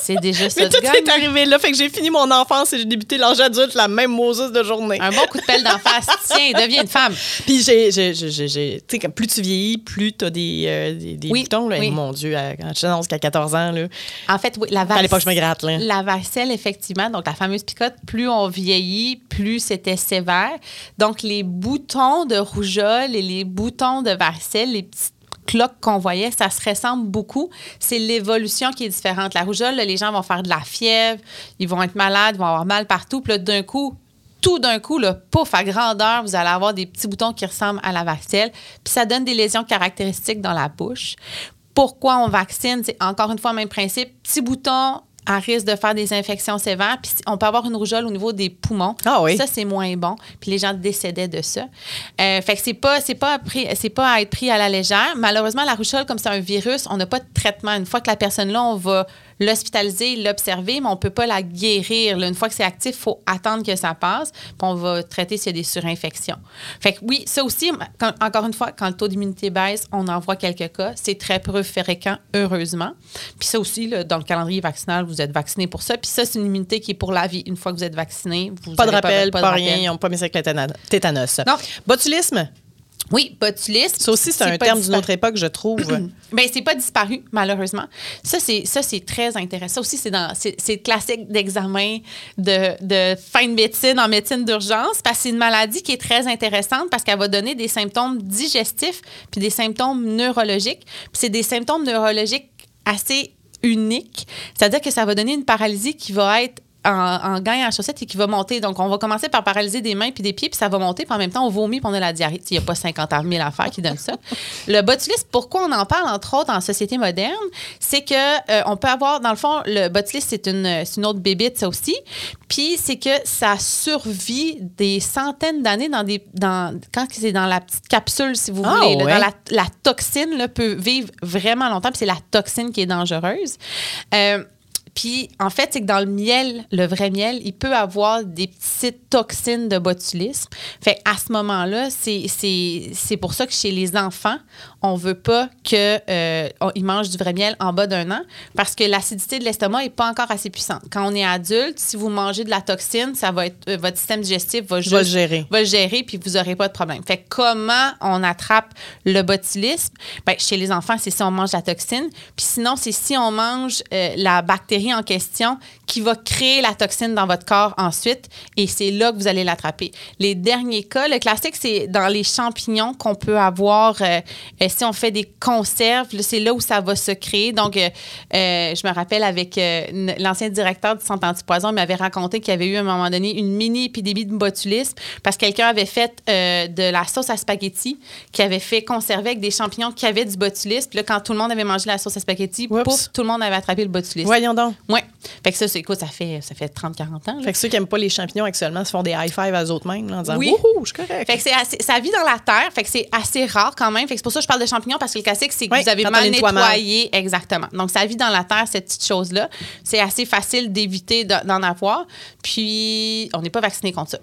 Speaker 4: C'est déjà ça
Speaker 1: Mais tout est arrivé là, fait que j'ai fini mon enfance et j'ai débuté l'âge adulte la même Moses de journée.
Speaker 4: Un bon coup de pelle d'en face. Tiens, deviens une femme.
Speaker 1: Puis j'ai, tu sais, plus tu vieillis, plus tu as des, euh, des, des
Speaker 4: Oui,
Speaker 1: boutons. Là.
Speaker 4: oui.
Speaker 1: Mon Dieu, à- quand je pense qu'à 14 ans, là,
Speaker 4: En fait, oui, la
Speaker 1: à l'époque, je me gratte. Là.
Speaker 4: La varicelle, effectivement, donc la fameuse picote, plus on vieillit, plus c'était sévère. Donc, les boutons de rougeole et les boutons de varicelle, les petites cloques qu'on voyait, ça se ressemble beaucoup. C'est l'évolution qui est différente. La rougeole, les gens vont faire de la fièvre, ils vont être malades, ils vont avoir mal partout. Puis d'un coup, tout d'un coup, là, pouf, à grandeur, vous allez avoir des petits boutons qui ressemblent à la varicelle. Puis ça donne des lésions caractéristiques dans la bouche. Pourquoi on vaccine? C'est encore une fois le même principe. Petits boutons à risque de faire des infections sévères. Puis on peut avoir une rougeole au niveau des poumons.
Speaker 1: Ah oui.
Speaker 4: Ça, c'est moins bon. Puis les gens décédaient de ça. Euh, fait que c'est pas, c'est pas, pris- c'est pas à être pris à la légère. Malheureusement, la rougeole, comme c'est un virus, on n'a pas de traitement. Une fois que la personne là, on va l'hospitaliser, l'observer, mais on peut pas la guérir. là. Une fois que c'est actif, il faut attendre que ça passe. Puis on va traiter s'il y a des surinfections. Fait que oui, ça aussi, quand- encore une fois, quand le taux d'immunité baisse, on en voit quelques cas. C'est très peu fréquent, heureusement. Puis ça aussi, là, dans le calendrier vaccinal, vous êtes vacciné pour ça. Puis ça, c'est une immunité qui est pour la vie. Une fois que vous êtes vacciné, vous
Speaker 1: Pas de rappel, pas,
Speaker 4: de
Speaker 1: rien,
Speaker 4: rappel.
Speaker 1: ils n'ont pas mis ça avec le tétanos.
Speaker 4: Non.
Speaker 1: Botulisme,
Speaker 4: Oui, botulisme.
Speaker 1: ça aussi, c'est un terme d'une autre époque, je trouve.
Speaker 4: Ben, c'est pas disparu, malheureusement. Ça, c'est, ça, c'est très intéressant. Ça aussi, c'est, dans, c'est, classique d'examen de, de fin de médecine en médecine d'urgence parce que c'est une maladie qui est très intéressante parce qu'elle va donner des symptômes digestifs puis des symptômes neurologiques. Puis c'est des symptômes neurologiques assez uniques. C'est-à-dire que ça va donner une paralysie qui va être en, en gants et en chaussettes et qui va monter. Donc, on va commencer par paralyser des mains puis des pieds, puis ça va monter, puis en même temps, on vomit, puis on a la diarrhée. Il n'y a pas 50 000 affaires qui donnent ça. Le botulisme, pourquoi on en parle, entre autres, en société moderne, c'est que euh, on peut avoir, dans le fond, le botulisme, c'est une, une autre bébite, ça aussi. Puis, c'est que ça survit des centaines d'années dans des. Dans, quand c'est dans la petite capsule, si vous
Speaker 1: Ah,
Speaker 4: voulez. là,
Speaker 1: ouais.
Speaker 4: dans la la toxine là, peut vivre vraiment longtemps, puis c'est la toxine qui est dangereuse. Euh, puis, en fait, c'est que dans le miel, le vrai miel, il peut avoir des petites toxines de botulisme. Fait à ce moment-là, c'est, pour ça que chez les enfants, on veut pas qu'ils mangent du vrai miel en bas d'un an parce que l'acidité de l'estomac n'est pas encore assez puissante. Quand on est adulte, si vous mangez de la toxine, ça va être, euh, votre système digestif va juste
Speaker 1: va le gérer.
Speaker 4: va le gérer, puis vous n'aurez pas de problème. Fait que comment on attrape le botulisme? Ben, chez les enfants, c'est si on mange la toxine. Puis sinon, c'est si on mange euh, la bactérie en question qui va créer la toxine dans votre corps ensuite. Et c'est là que vous allez l'attraper. Les derniers cas, le classique, c'est dans les champignons qu'on peut avoir. Si on fait des conserves, c'est là où ça va se créer. Donc, euh, euh, je me rappelle avec euh, l'ancien directeur du centre antipoison, il m'avait raconté qu'il y avait eu à un moment donné une mini-épidémie de botulisme parce que quelqu'un avait fait euh, de la sauce à spaghetti qui avait fait conserver avec des champignons qui avaient du botulisme. Puis là, quand tout le monde avait mangé la sauce à spaghetti, pouf, tout le monde avait attrapé le botulisme.
Speaker 1: Voyons donc.
Speaker 4: Oui. Fait que ça, c'est écoute, ça fait, ça fait 30-40 ans. là.
Speaker 1: Fait que ceux qui n'aiment pas les champignons actuellement se font des high five à eux autres mêmes en disant
Speaker 4: Oui.
Speaker 1: Wouhou, je suis correct.
Speaker 4: Fait que c'est ça vit dans la terre, fait que c'est assez rare quand même. Fait que c'est pour ça que je parle de champignons parce que le classique, c'est que
Speaker 1: Oui,
Speaker 4: vous avez mal
Speaker 1: les nettoie mal.
Speaker 4: nettoyé. Exactement. Donc, ça vit dans la terre, cette petite chose-là. C'est assez facile d'éviter de- d'en avoir. Puis, on n'est pas vacciné contre ça.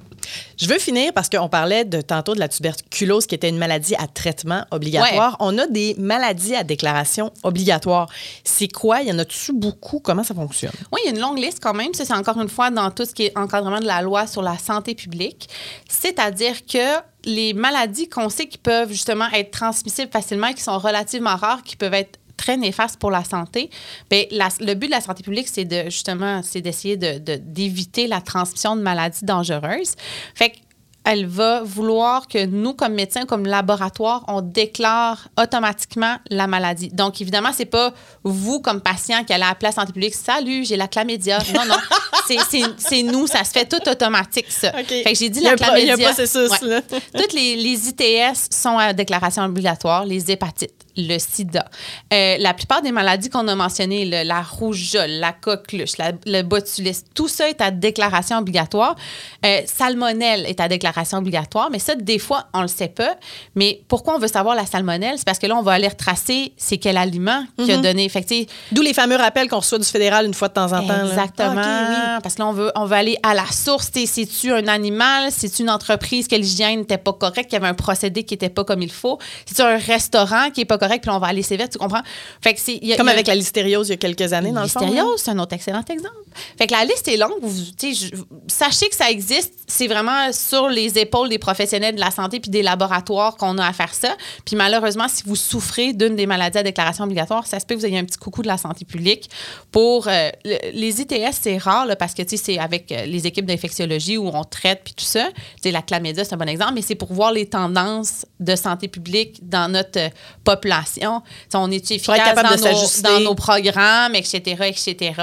Speaker 1: Je veux finir parce qu'on parlait de tantôt de la tuberculose qui était une maladie à traitement obligatoire. On a des maladies à déclaration obligatoire. C'est quoi? Il y en a-tu beaucoup? Comment ça fonctionne?
Speaker 4: Oui, il y a une longue liste quand même. Ça, c'est encore une fois dans tout ce qui est encadrement de la loi sur la santé publique. C'est-à-dire que les maladies qu'on sait qui peuvent justement être transmissibles facilement et qui sont relativement rares, qui peuvent être très néfastes pour la santé, bien, le but de la santé publique, c'est de justement, c'est d'essayer de- de- d'éviter la transmission de maladies dangereuses. Fait que elle va vouloir que nous, comme médecins, comme laboratoire, on déclare automatiquement la maladie. Donc, évidemment, c'est pas vous, comme patient, qui allez appeler la santé publique, salut, j'ai la chlamydia. Non, non. C'est- nous, ça se fait tout automatique, ça.
Speaker 1: OK.
Speaker 4: Fait que j'ai dit la
Speaker 1: un pro- il y a un
Speaker 4: chlamydia.
Speaker 1: processus, là.
Speaker 4: Toutes les, les ITS sont à déclaration obligatoire, les hépatites, le sida. Euh, la plupart des maladies qu'on a mentionnées, le- la rougeole, la coqueluche, la- le botulisme, tout ça est à déclaration obligatoire. Euh, salmonelle est à déclaration obligatoire, mais ça, des fois, on le sait pas. Mais pourquoi on veut savoir la salmonelle? C'est parce que là, on va aller retracer c'est quel aliment qui
Speaker 1: Mm-hmm.
Speaker 4: a donné. Fait que, tu sais,
Speaker 1: D'où les fameux rappels qu'on reçoit du fédéral une fois de temps en temps.
Speaker 4: Exactement.
Speaker 1: Ah,
Speaker 4: Parce que là, on veut, on veut aller à la source. C'est-tu un animal? C'est-tu une entreprise que l'hygiène n'était pas correcte, qu'il y avait un procédé qui n'était pas comme il faut? C'est-tu un restaurant qui n'est pas correct, puis on va aller sévère, tu comprends? Fait que c'est, y a-.
Speaker 1: Comme
Speaker 4: il y a-
Speaker 1: avec la listériose il y a quelques années, dans le fond.
Speaker 4: Listériose, c'est un autre excellent exemple. Fait que la liste est longue. Vous, je- sachez que ça existe. C'est vraiment sur les épaules des professionnels de la santé puis des laboratoires qu'on a à faire ça. Puis malheureusement, si vous souffrez d'une des maladies à déclaration obligatoire, ça se peut que vous ayez un petit coucou de la santé publique pour euh, le- les ITS. C'est rare là, parce que c'est avec euh, les équipes d'infectiologie où on traite puis tout ça. Tu sais, la chlamydia, c'est un bon exemple, mais c'est pour voir les tendances de santé publique dans notre euh, population. Tu sais, on est efficace dans nos,
Speaker 1: s'ajuster.
Speaker 4: dans nos programmes, etc., etc.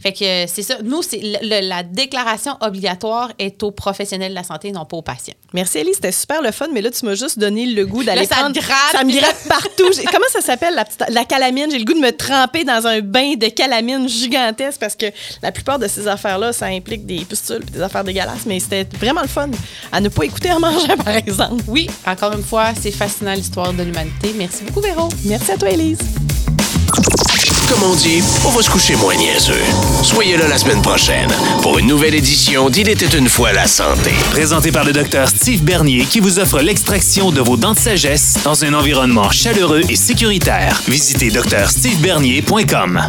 Speaker 4: Fait que euh, c'est ça. Nous, c'est le- la déclaration obligatoire est aux professionnels de la santé, non pas aux patients.
Speaker 1: Merci, Ellie. C'était super le fun, mais là, tu m'as juste donné le goût d'aller prendre...
Speaker 4: te gratte.
Speaker 1: Ça me gratte partout. Comment ça s'appelle, la, petite- la calamine? J'ai le goût de me tremper dans un bain de calamine gigantesque parce que la plupart de ces affaires-là, ça implique des pustules et des affaires dégueulasses, mais c'était vraiment le fun à ne pas écouter en mangeant, par exemple.
Speaker 4: Oui, encore une fois, c'est fascinant l'histoire de l'humanité. Merci beaucoup, Véro.
Speaker 1: Merci à toi, Elise.
Speaker 5: Comme on dit, on va se coucher moins niaiseux. Soyez là la semaine prochaine pour une nouvelle édition d'Il était une fois la santé.
Speaker 3: Présenté par le docteur Steve Bernier qui vous offre l'extraction de vos dents de sagesse dans un environnement chaleureux et sécuritaire. Visitez drstevebernier.com.